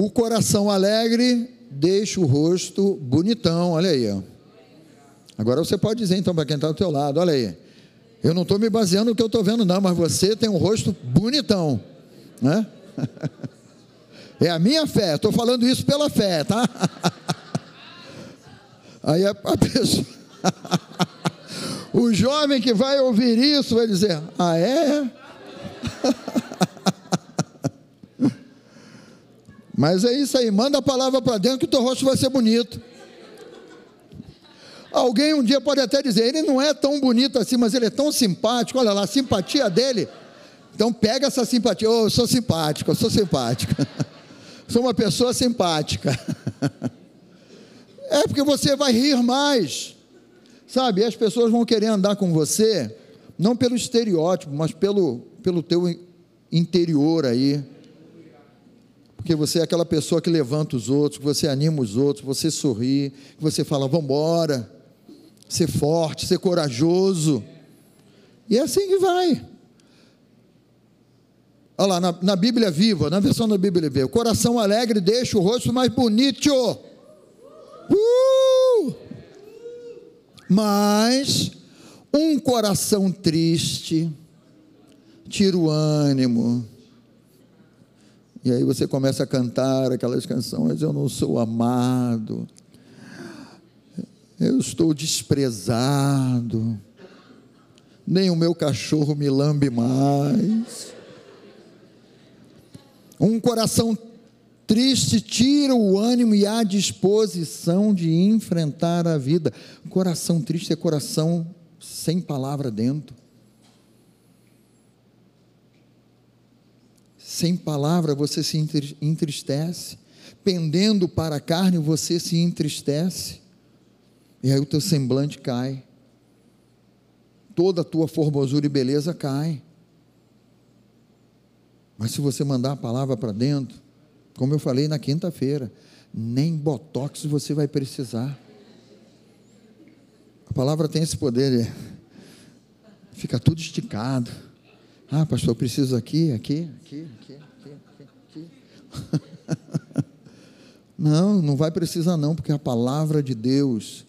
O coração alegre deixa o rosto bonitão, olha aí. Agora você pode dizer então para quem está do teu lado, olha aí. Eu não estou me baseando no que eu estou vendo, não, mas você tem um rosto bonitão, né? É a minha fé, estou falando isso pela fé, tá? Aí a, a pessoa, o jovem que vai ouvir isso vai dizer: Ah, é? Mas é isso aí, manda a palavra para dentro que o teu rosto vai ser bonito. Alguém um dia pode até dizer, ele não é tão bonito assim, mas ele é tão simpático. Olha lá, a simpatia dele. Então pega essa simpatia. Oh, eu sou simpático, eu sou simpático. sou uma pessoa simpática. É porque você vai rir mais. Sabe, as pessoas vão querer andar com você, não pelo estereótipo, mas pelo, pelo teu interior aí. Porque você é aquela pessoa que levanta os outros, que você anima os outros, você sorri, que você fala, vamos embora, ser forte, ser corajoso. E é assim que vai. Olha lá, na, na Bíblia Viva, na versão da Bíblia Viva, o coração alegre deixa o rosto mais bonito. Uh! Mas um coração triste tira o ânimo. E aí você começa a cantar aquelas canções, eu não sou amado, eu estou desprezado, nem o meu cachorro me lambe mais. Um coração triste tira o ânimo e a disposição de enfrentar a vida. Coração triste é coração sem palavra dentro. Sem palavra você se entristece. Pendendo para a carne você se entristece. E aí o teu semblante cai. Toda a tua formosura e beleza cai. Mas se você mandar a palavra para dentro, como eu falei na quinta-feira, nem botox você vai precisar. A palavra tem esse poder, é, fica tudo esticado. Ah, pastor, eu preciso aqui, aqui, aqui, aqui, aqui, aqui. não, não vai precisar não, porque a palavra de Deus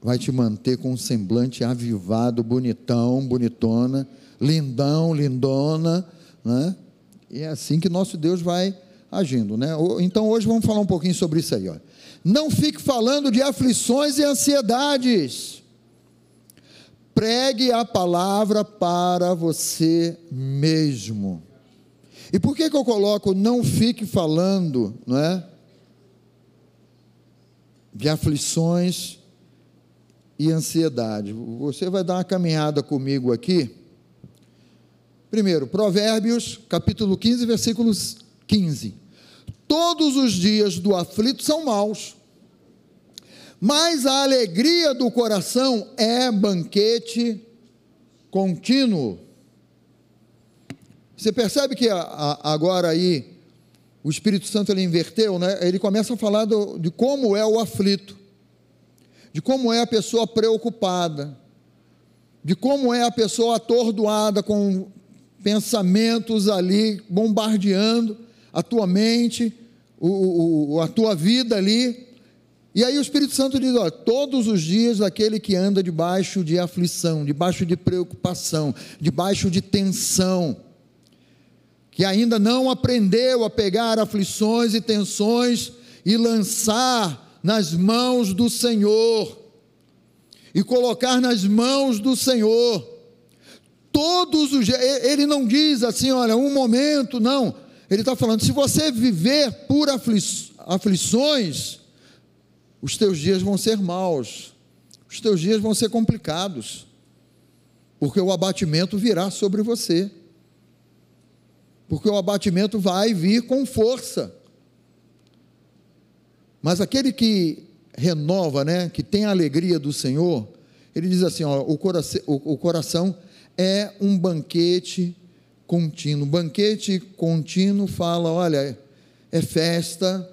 vai te manter com um semblante avivado, bonitão, bonitona, lindão, lindona, né? E é assim que nosso Deus vai agindo, né? Então hoje vamos falar um pouquinho sobre isso aí, ó. Não fique falando de aflições e ansiedades. Pregue a palavra para você mesmo. E por que, que eu coloco não fique falando, não é? De aflições e ansiedade. Você vai dar uma caminhada comigo aqui. Primeiro, Provérbios, capítulo 15, versículos 15. Todos os dias do aflito são maus, mas a alegria do coração é banquete contínuo. Você percebe que agora aí o Espírito Santo ele inverteu, né? Ele começa a falar do, de como é o aflito, de como é a pessoa preocupada, de como é a pessoa atordoada com pensamentos ali bombardeando a tua mente, o, o, a tua vida ali. E aí o Espírito Santo diz: ó, todos os dias aquele que anda debaixo de aflição, debaixo de preocupação, debaixo de tensão, que ainda não aprendeu a pegar aflições e tensões e lançar nas mãos do Senhor, e colocar nas mãos do Senhor todos os dias. Ele não diz assim, olha, um momento, não. Ele está falando, se você viver por afli aflições, os teus dias vão ser maus, os teus dias vão ser complicados, porque o abatimento virá sobre você, porque o abatimento vai vir com força. Mas aquele que renova, né, que tem a alegria do Senhor, ele diz assim: ó, o, coração, o, o coração é um banquete contínuo. Banquete contínuo fala: olha, é festa,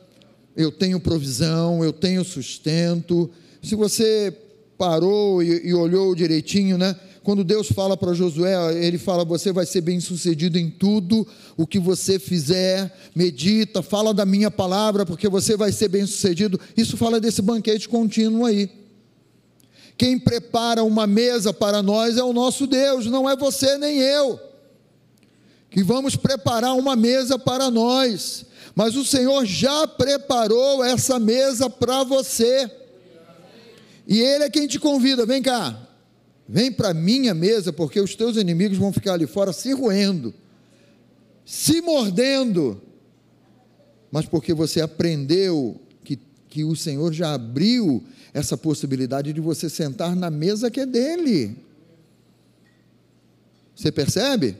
eu tenho provisão, eu tenho sustento. Se você parou e, e olhou direitinho, né? Quando Deus fala para Josué, ele fala: Você vai ser bem sucedido em tudo o que você fizer, medita, fala da minha palavra, porque você vai ser bem sucedido. Isso fala desse banquete contínuo aí. Quem prepara uma mesa para nós é o nosso Deus, não é você nem eu. Que vamos preparar uma mesa para nós, mas o Senhor já preparou essa mesa para você. E Ele é quem te convida: vem cá, vem para a minha mesa, porque os teus inimigos vão ficar ali fora se roendo, se mordendo, mas porque você aprendeu que, que o Senhor já abriu essa possibilidade de você sentar na mesa que é dele. Você percebe?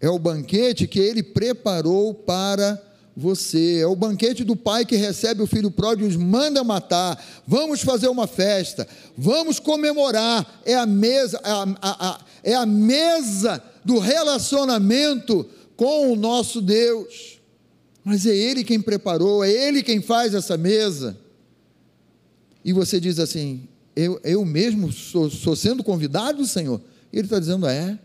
É o banquete que ele preparou para você. É o banquete do pai que recebe o filho pródigo e manda matar, vamos fazer uma festa, vamos comemorar. É a mesa, a, a, a, é a mesa do relacionamento com o nosso Deus. Mas é Ele quem preparou, é Ele quem faz essa mesa. E você diz assim: eu, eu mesmo sou, sou sendo convidado, Senhor? E Ele está dizendo: é,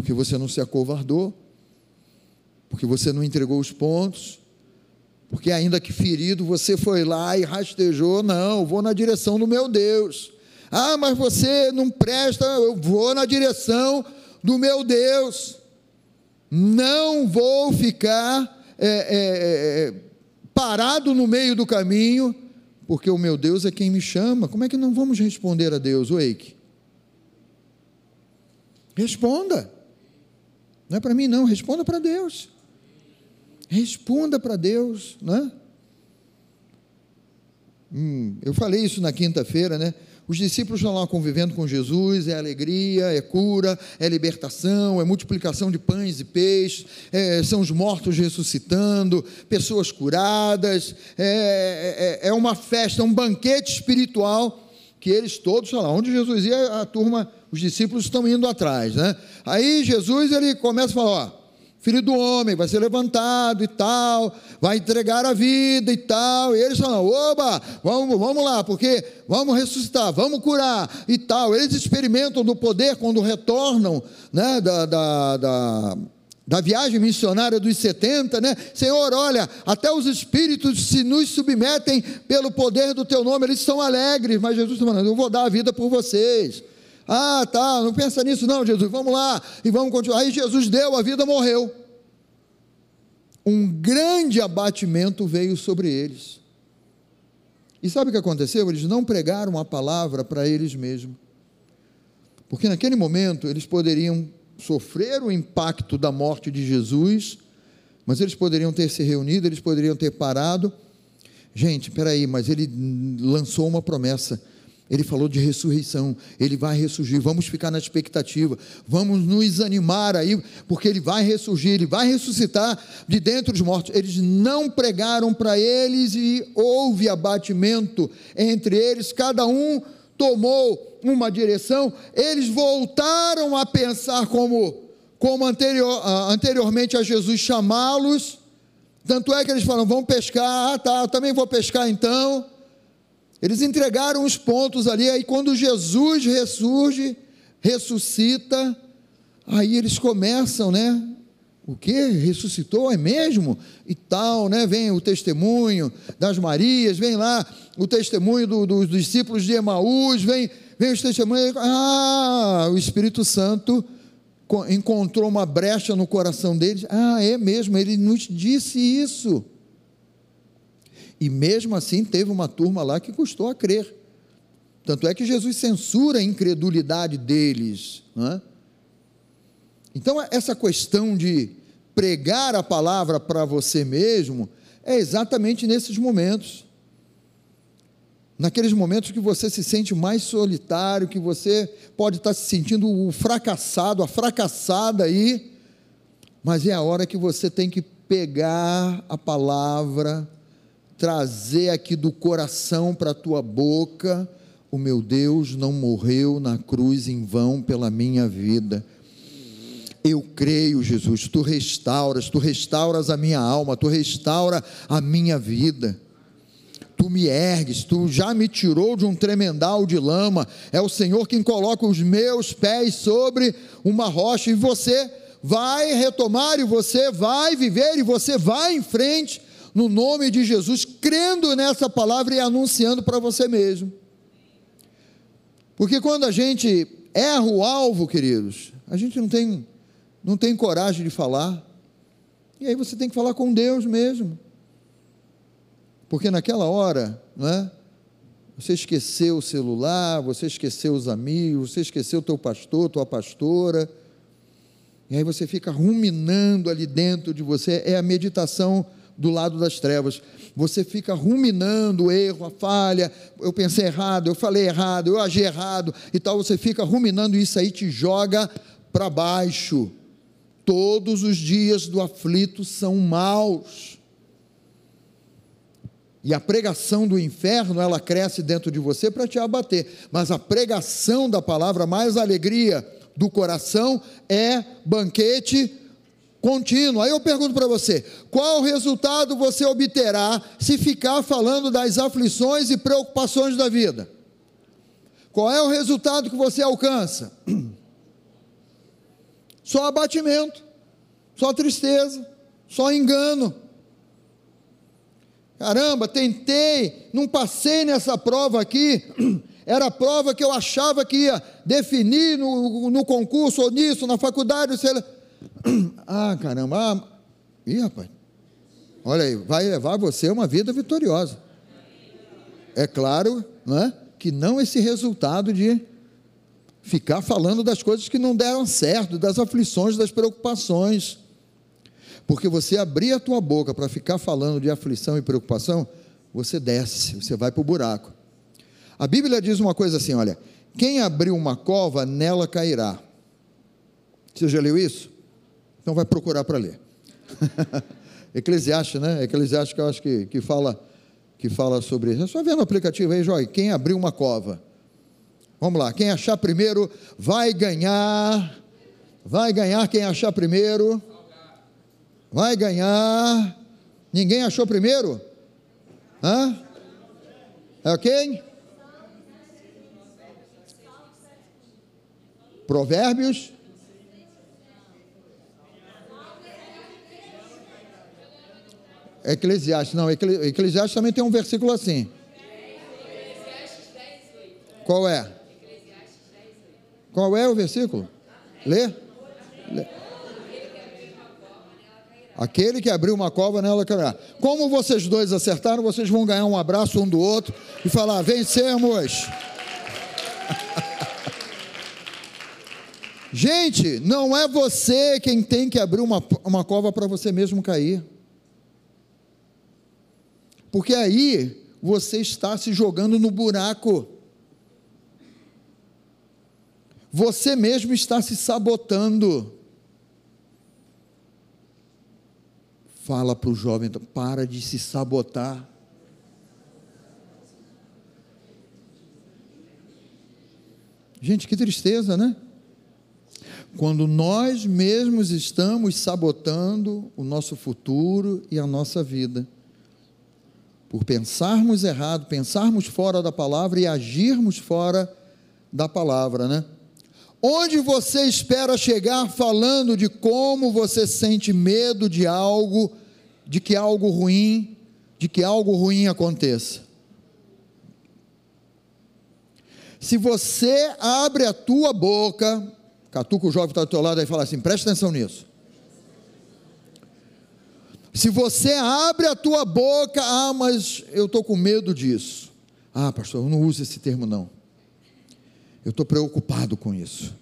porque você não se acovardou, porque você não entregou os pontos, porque ainda que ferido você foi lá e rastejou, não, vou na direção do meu Deus. Ah, mas você não presta, eu vou na direção do meu Deus. Não vou ficar é, é, é, parado no meio do caminho, porque o meu Deus é quem me chama. Como é que não vamos responder a Deus, Wake? Responda. Não é para mim, não, responda para Deus. Responda para Deus, não é? Hum, eu falei isso na quinta-feira, né? Os discípulos estão lá convivendo com Jesus, é alegria, é cura, é libertação, é multiplicação de pães e peixes, é, são os mortos ressuscitando, pessoas curadas, é, é, é uma festa, um banquete espiritual que eles todos, sei lá, onde Jesus ia, a turma, os discípulos estão indo atrás, né? Aí Jesus ele começa a falar, ó, filho do homem, vai ser levantado e tal, vai entregar a vida e tal. E eles falam: oba, vamos, vamos lá, porque vamos ressuscitar, vamos curar e tal. Eles experimentam do poder quando retornam né, da, da, da da viagem missionária dos 70, né? Senhor, olha, até os espíritos se nos submetem pelo poder do teu nome, eles são alegres, mas Jesus está falando, eu vou dar a vida por vocês. Ah, tá, não pensa nisso não, Jesus, vamos lá e vamos continuar. Aí Jesus deu, a vida morreu. Um grande abatimento veio sobre eles. E sabe o que aconteceu? Eles não pregaram a palavra para eles mesmos. Porque naquele momento eles poderiam sofrer o impacto da morte de Jesus, mas eles poderiam ter se reunido, eles poderiam ter parado. Gente, peraí, mas ele lançou uma promessa ele falou de ressurreição, ele vai ressurgir, vamos ficar na expectativa, vamos nos animar aí, porque ele vai ressurgir, ele vai ressuscitar de dentro dos mortos. Eles não pregaram para eles e houve abatimento entre eles, cada um tomou uma direção, eles voltaram a pensar como, como anterior, ah, anteriormente a Jesus chamá-los, tanto é que eles falam: vamos pescar, ah tá, eu também vou pescar então. Eles entregaram os pontos ali, aí quando Jesus ressurge, ressuscita, aí eles começam, né? O que? Ressuscitou, é mesmo? E tal, né? Vem o testemunho das Marias, vem lá o testemunho do, dos discípulos de Emaús, vem, vem os testemunhos. Ah, o Espírito Santo encontrou uma brecha no coração deles. Ah, é mesmo, ele nos disse isso. E mesmo assim teve uma turma lá que custou a crer. Tanto é que Jesus censura a incredulidade deles. É? Então, essa questão de pregar a palavra para você mesmo é exatamente nesses momentos. Naqueles momentos que você se sente mais solitário, que você pode estar se sentindo o fracassado, a fracassada aí, mas é a hora que você tem que pegar a palavra trazer aqui do coração para a tua boca: o meu Deus não morreu na cruz em vão pela minha vida. Eu creio, Jesus, tu restauras, tu restauras a minha alma, tu restaura a minha vida. Tu me ergues, tu já me tirou de um tremendal de lama. É o Senhor quem coloca os meus pés sobre uma rocha e você vai retomar e você vai viver e você vai em frente no nome de Jesus, crendo nessa palavra e anunciando para você mesmo. Porque quando a gente erra o alvo, queridos, a gente não tem, não tem coragem de falar. E aí você tem que falar com Deus mesmo. Porque naquela hora, não é? Você esqueceu o celular, você esqueceu os amigos, você esqueceu o teu pastor, tua pastora. E aí você fica ruminando ali dentro de você, é a meditação do lado das trevas. Você fica ruminando o erro, a falha, eu pensei errado, eu falei errado, eu agi errado e tal. Você fica ruminando isso aí, te joga para baixo. Todos os dias do aflito são maus. E a pregação do inferno, ela cresce dentro de você para te abater. Mas a pregação da palavra, mais alegria do coração, é banquete contínuo. Aí eu pergunto para você: qual resultado você obterá se ficar falando das aflições e preocupações da vida? Qual é o resultado que você alcança? Só abatimento, só tristeza, só engano. Caramba, tentei, não passei nessa prova aqui. Era a prova que eu achava que ia definir no, no concurso ou nisso, na faculdade, sei lá Ah, caramba. Ah, ih, rapaz. Olha aí, vai levar você a uma vida vitoriosa. É claro né, que não esse resultado de ficar falando das coisas que não deram certo, das aflições, das preocupações. Porque você abrir a tua boca para ficar falando de aflição e preocupação, você desce, você vai para o buraco. A Bíblia diz uma coisa assim: olha, quem abriu uma cova, nela cairá. Você já leu isso? Então vai procurar para ler. Eclesiastes, né? Eclesiastes que eu acho que, que, fala, que fala sobre isso. É só ver no aplicativo aí, Joy, quem abriu uma cova. Vamos lá, quem achar primeiro vai ganhar. Vai ganhar quem achar primeiro. Vai ganhar. Ninguém achou primeiro? Hã? É quem? Provérbios Eclesiastes, não, Eclesiastes também tem um versículo assim. Qual é? Qual é o versículo? Lê? Lê. Aquele que abriu uma cova nela cairá. Como vocês dois acertaram, vocês vão ganhar um abraço um do outro e falar: vencemos. Gente, não é você quem tem que abrir uma, uma cova para você mesmo cair. Porque aí você está se jogando no buraco. Você mesmo está se sabotando. Fala para o jovem, para de se sabotar. Gente, que tristeza, né? Quando nós mesmos estamos sabotando o nosso futuro e a nossa vida por pensarmos errado, pensarmos fora da palavra e agirmos fora da palavra, né? Onde você espera chegar falando de como você sente medo de algo, de que algo ruim, de que algo ruim aconteça? Se você abre a tua boca, catuca o jovem que está do teu lado e fala assim, presta atenção nisso. Se você abre a tua boca, ah, mas eu estou com medo disso. Ah, pastor, não use esse termo não. Eu estou preocupado com isso.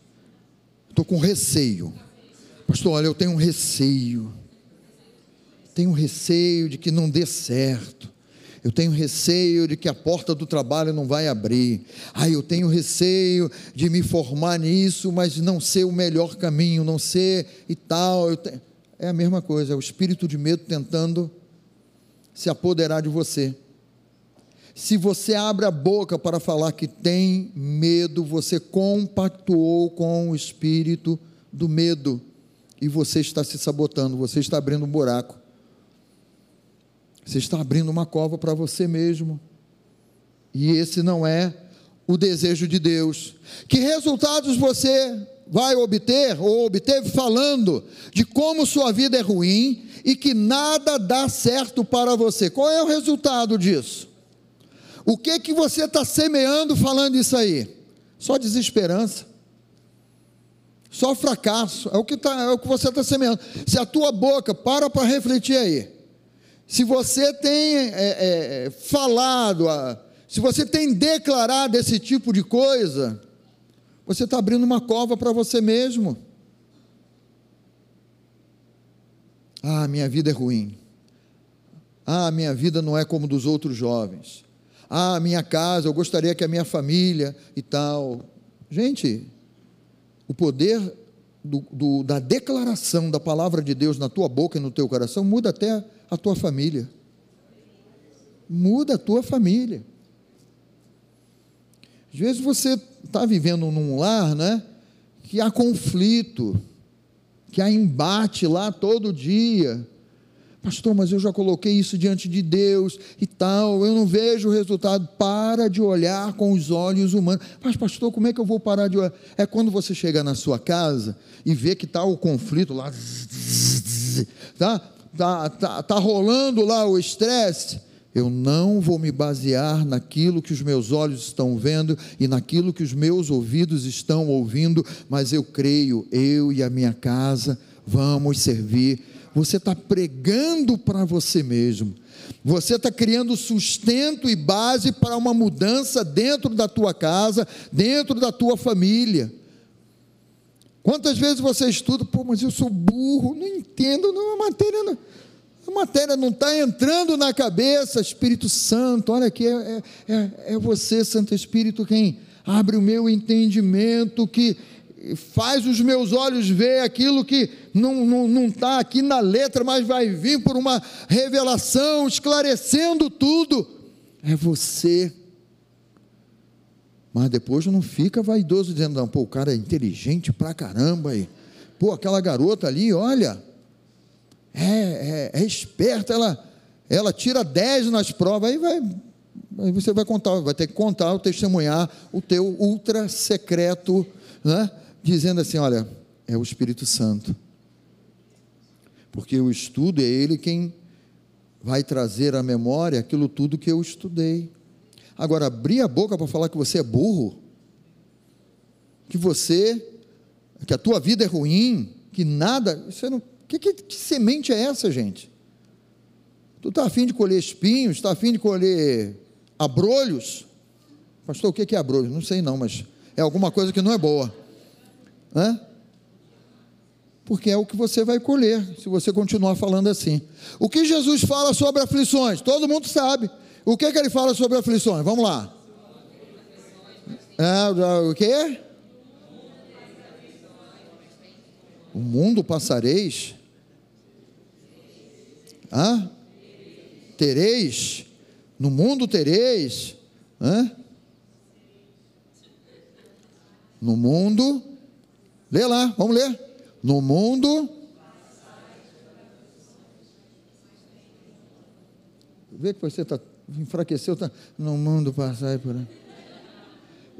Estou com receio. Pastor, olha, eu tenho um receio. Tenho receio de que não dê certo. Eu tenho receio de que a porta do trabalho não vai abrir. Ah, eu tenho receio de me formar nisso, mas não ser o melhor caminho, não ser e tal. Tenho... É a mesma coisa, é o espírito de medo tentando se apoderar de você. Se você abre a boca para falar que tem medo, você compactuou com o espírito do medo e você está se sabotando, você está abrindo um buraco. Você está abrindo uma cova para você mesmo. E esse não é o desejo de Deus. Que resultados você vai obter ou obteve falando de como sua vida é ruim e que nada dá certo para você. Qual é o resultado disso? O que que você está semeando falando isso aí? Só desesperança, só fracasso. É o que, tá, é o que você está semeando. Se a tua boca para para refletir aí, se você tem é, é, falado, se você tem declarado esse tipo de coisa, você está abrindo uma cova para você mesmo. Ah, minha vida é ruim. Ah, minha vida não é como dos outros jovens. Ah, minha casa, eu gostaria que a minha família e tal. Gente, o poder do, do, da declaração da palavra de Deus na tua boca e no teu coração muda até a tua família. Muda a tua família. Às vezes você está vivendo num lar, né? Que há conflito, que há embate lá todo dia. Pastor, mas eu já coloquei isso diante de Deus e tal, eu não vejo o resultado. Para de olhar com os olhos humanos. Mas, pastor, como é que eu vou parar de olhar? É quando você chega na sua casa e vê que está o conflito lá, tá, tá, tá, tá rolando lá o estresse. Eu não vou me basear naquilo que os meus olhos estão vendo e naquilo que os meus ouvidos estão ouvindo, mas eu creio, eu e a minha casa vamos servir. Você está pregando para você mesmo. Você está criando sustento e base para uma mudança dentro da tua casa, dentro da tua família. Quantas vezes você estuda, pô, mas eu sou burro, não entendo, não, a matéria não a matéria não está entrando na cabeça, Espírito Santo, olha aqui, é, é, é você, Santo Espírito, quem abre o meu entendimento, que faz os meus olhos ver aquilo que não está não, não está aqui na letra, mas vai vir por uma revelação, esclarecendo tudo. É você. Mas depois não fica vaidoso dizendo, não, pô, o cara é inteligente pra caramba aí. Pô, aquela garota ali, olha, é, é, é esperta, ela, ela tira 10 nas provas, aí vai, aí você vai contar, vai ter que contar, testemunhar o teu ultra secreto, né? Dizendo assim: olha, é o Espírito Santo. Porque o estudo é ele quem vai trazer à memória aquilo tudo que eu estudei. Agora, abrir a boca para falar que você é burro, que você, que a tua vida é ruim, que nada, você não que, que, que semente é essa, gente? Tu está afim de colher espinhos? Está afim de colher abrolhos? Pastor, o que é abrolhos? Não sei não, mas é alguma coisa que não é boa. Hã? Porque é o que você vai colher, se você continuar falando assim. O que Jesus fala sobre aflições? Todo mundo sabe. O que, que ele fala sobre aflições? Vamos lá. É, o que? O mundo passareis, Hã? Tereis, no mundo tereis, hã? No mundo, lê lá, vamos ler. No mundo, vê que você está enfraqueceu, tá, no mundo passar por aí.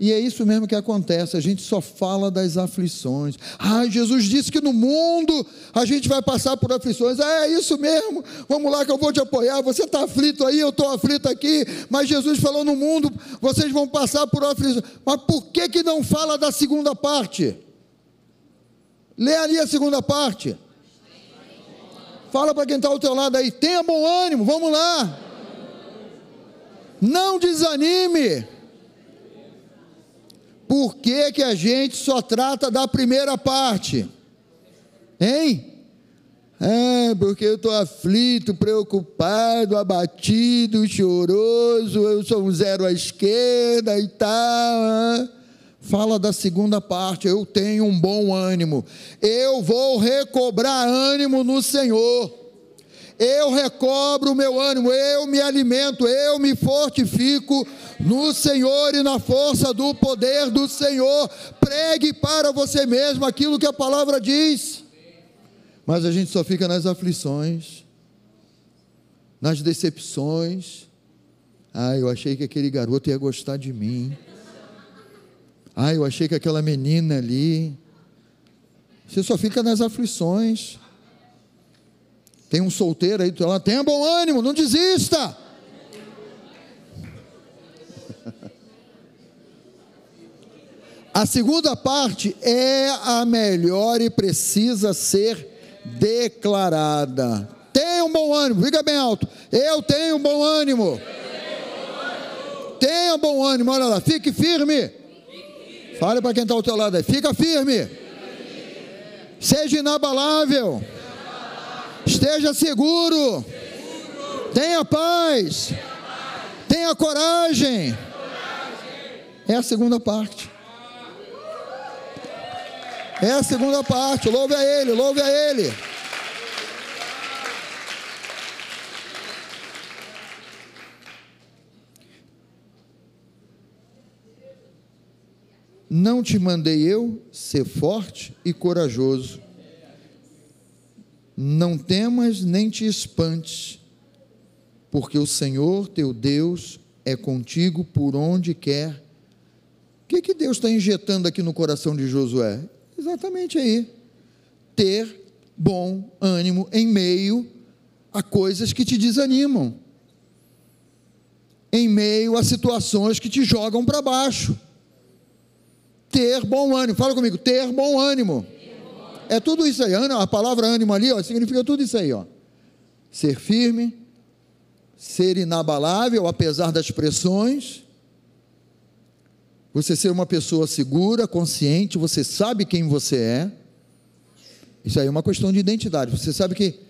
E é isso mesmo que acontece, a gente só fala das aflições. Ah, Jesus disse que no mundo a gente vai passar por aflições. Ah, é isso mesmo, vamos lá que eu vou te apoiar. Você está aflito aí, eu estou aflito aqui. Mas Jesus falou: no mundo vocês vão passar por aflições. Mas por que, que não fala da segunda parte? Lê ali a segunda parte. Fala para quem está ao teu lado aí, tenha bom ânimo, vamos lá. Não desanime. Por que, que a gente só trata da primeira parte? Hein? É, porque eu estou aflito, preocupado, abatido, choroso, eu sou um zero à esquerda e tal. Fala da segunda parte, eu tenho um bom ânimo, eu vou recobrar ânimo no Senhor eu recobro o meu ânimo, eu me alimento, eu me fortifico no Senhor e na força do poder do Senhor. Pregue para você mesmo aquilo que a palavra diz. Mas a gente só fica nas aflições, nas decepções. Ah, eu achei que aquele garoto ia gostar de mim. Ah, eu achei que aquela menina ali. Você só fica nas aflições. Tem um solteiro aí do teu tenha bom ânimo, não desista. A segunda parte é a melhor e precisa ser declarada. Tenha um bom ânimo, fica bem alto. Eu tenho um bom ânimo. Tenha bom ânimo, olha lá, fique firme. Fale para quem está ao teu lado aí, fica firme. Seja inabalável. Esteja seguro. Tenha paz. Tenha coragem. É a segunda parte. É a segunda parte. Louve a Ele, louve a Ele. Não te mandei eu ser forte e corajoso. Não temas nem te espantes, porque o Senhor teu Deus é contigo por onde quer. O que, que Deus está injetando aqui no coração de Josué? Exatamente aí. Ter bom ânimo em meio a coisas que te desanimam, em meio a situações que te jogam para baixo ter bom ânimo. Fala comigo, ter bom ânimo. É tudo isso aí. A palavra ânimo ali, ó, significa tudo isso aí, ó. Ser firme, ser inabalável apesar das pressões. Você ser uma pessoa segura, consciente, você sabe quem você é. Isso aí é uma questão de identidade. Você sabe que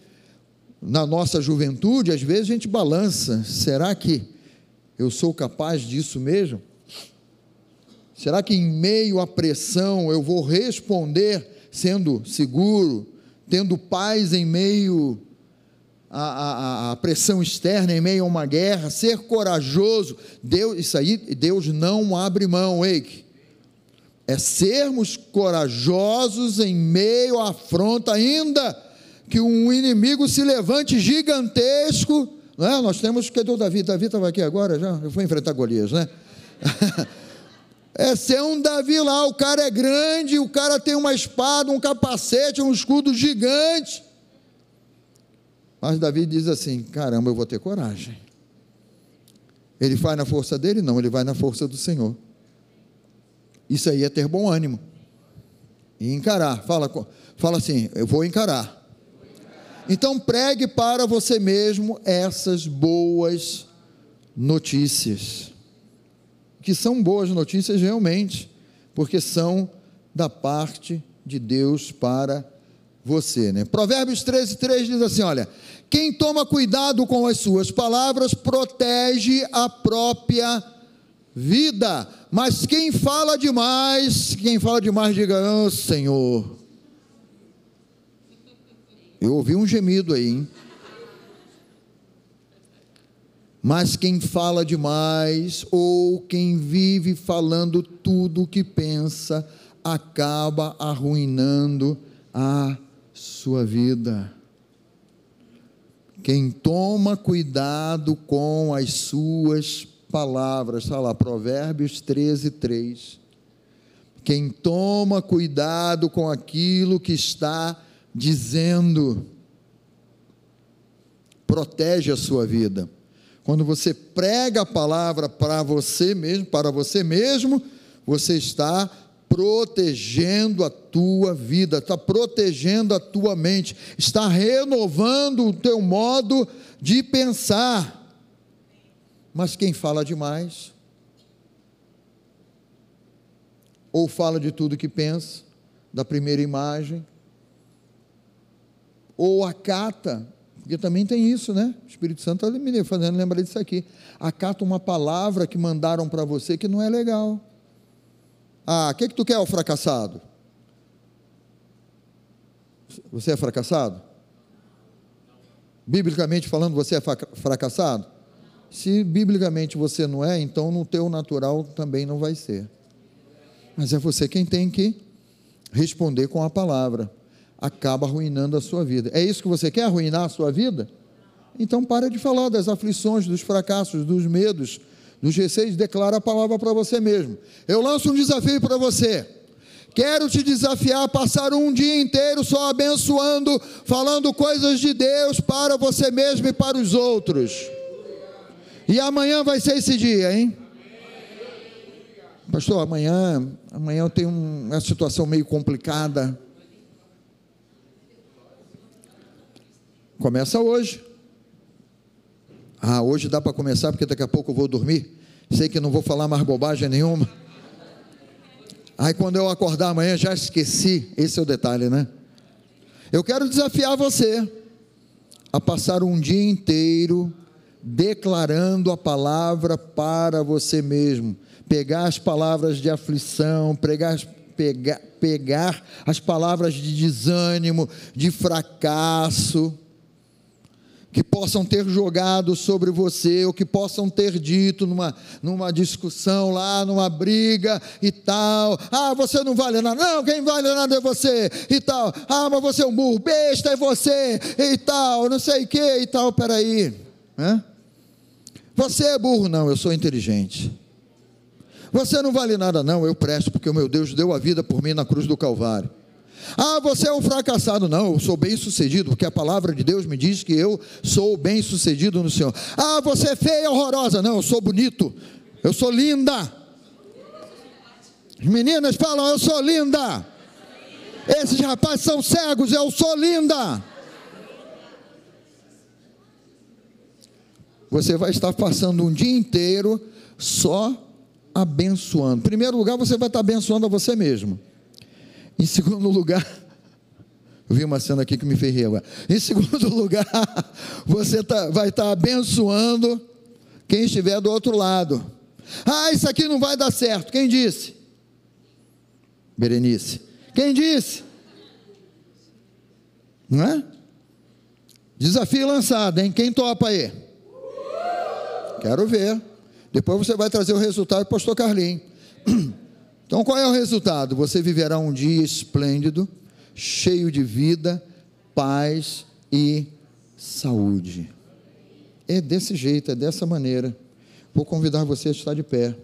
na nossa juventude, às vezes a gente balança. Será que eu sou capaz disso mesmo? Será que em meio à pressão eu vou responder sendo seguro, tendo paz em meio à, à, à, pressão externa, em meio a uma guerra, ser corajoso? Deus, isso aí, Deus não abre mão, Eike. É sermos corajosos em meio à afronta, ainda que um inimigo se levante gigantesco. Não é? Nós temos. Cadê o Davi? Davi estava aqui agora já? Eu fui enfrentar Golias, né? É ser um Davi lá, o cara é grande, o cara tem uma espada, um capacete, um escudo gigante. Mas Davi diz assim: caramba, eu vou ter coragem. Ele vai na força dele? Não, ele vai na força do Senhor. Isso aí é ter bom ânimo. E encarar. Fala, fala assim: eu vou encarar. Então pregue para você mesmo essas boas notícias que são boas notícias realmente, porque são da parte de Deus para você, né? Provérbios 13, 3 diz assim: olha, quem toma cuidado com as suas palavras protege a própria vida, mas quem fala demais, quem fala demais, diga, oh, Senhor. Eu ouvi um gemido aí, hein? Mas quem fala demais ou quem vive falando tudo o que pensa acaba arruinando a sua vida. Quem toma cuidado com as suas palavras, está lá, Provérbios 13, 3. Quem toma cuidado com aquilo que está dizendo, protege a sua vida. Quando você prega a palavra para você mesmo, para você mesmo, você está protegendo a tua vida, está protegendo a tua mente, está renovando o teu modo de pensar. Mas quem fala demais, ou fala de tudo que pensa, da primeira imagem, ou acata porque também tem isso, né? O Espírito Santo está me fazendo lembrar disso aqui. Acata uma palavra que mandaram para você que não é legal. Ah, o que, que tu quer, o fracassado? Você é fracassado? Biblicamente falando, você é fracassado? Se biblicamente você não é, então no teu natural também não vai ser. Mas é você quem tem que responder com a palavra acaba arruinando a sua vida. É isso que você quer, arruinar a sua vida? Então para de falar das aflições, dos fracassos, dos medos, dos receios, declara a palavra para você mesmo. Eu lanço um desafio para você. Quero te desafiar a passar um dia inteiro só abençoando, falando coisas de Deus para você mesmo e para os outros. E amanhã vai ser esse dia, hein? Pastor, amanhã, amanhã eu tenho uma situação meio complicada. Começa hoje. Ah, hoje dá para começar porque daqui a pouco eu vou dormir. Sei que não vou falar mais bobagem nenhuma. Aí quando eu acordar amanhã já esqueci. Esse é o detalhe, né? Eu quero desafiar você a passar um dia inteiro declarando a palavra para você mesmo. Pegar as palavras de aflição, pregar, pegar, pegar as palavras de desânimo, de fracasso que possam ter jogado sobre você, ou que possam ter dito numa, numa discussão lá, numa briga e tal. Ah, você não vale nada. Não, quem vale nada é você e tal. Ah, mas você é um burro, besta é você e tal, não sei o que e tal. Peraí. Hã? Você é burro, não, eu sou inteligente. Você não vale nada, não, eu presto, porque o meu Deus deu a vida por mim na cruz do Calvário. Ah, você é um fracassado. Não, eu sou bem sucedido, porque a palavra de Deus me diz que eu sou bem sucedido no Senhor. Ah, você é feia, horrorosa. Não, eu sou bonito, eu sou linda. As meninas falam, eu sou linda. Esses rapazes são cegos, eu sou linda. Você vai estar passando um dia inteiro só abençoando. Em primeiro lugar, você vai estar abençoando a você mesmo. Em segundo lugar, eu vi uma cena aqui que me fez rir agora. Em segundo lugar, você tá, vai estar abençoando quem estiver do outro lado. Ah, isso aqui não vai dar certo. Quem disse? Berenice. Quem disse? Não é? Desafio lançado, hein? Quem topa aí? Quero ver. Depois você vai trazer o resultado para o pastor Carlinhos. Então qual é o resultado? Você viverá um dia esplêndido, cheio de vida, paz e saúde. É desse jeito, é dessa maneira. Vou convidar você a estar de pé.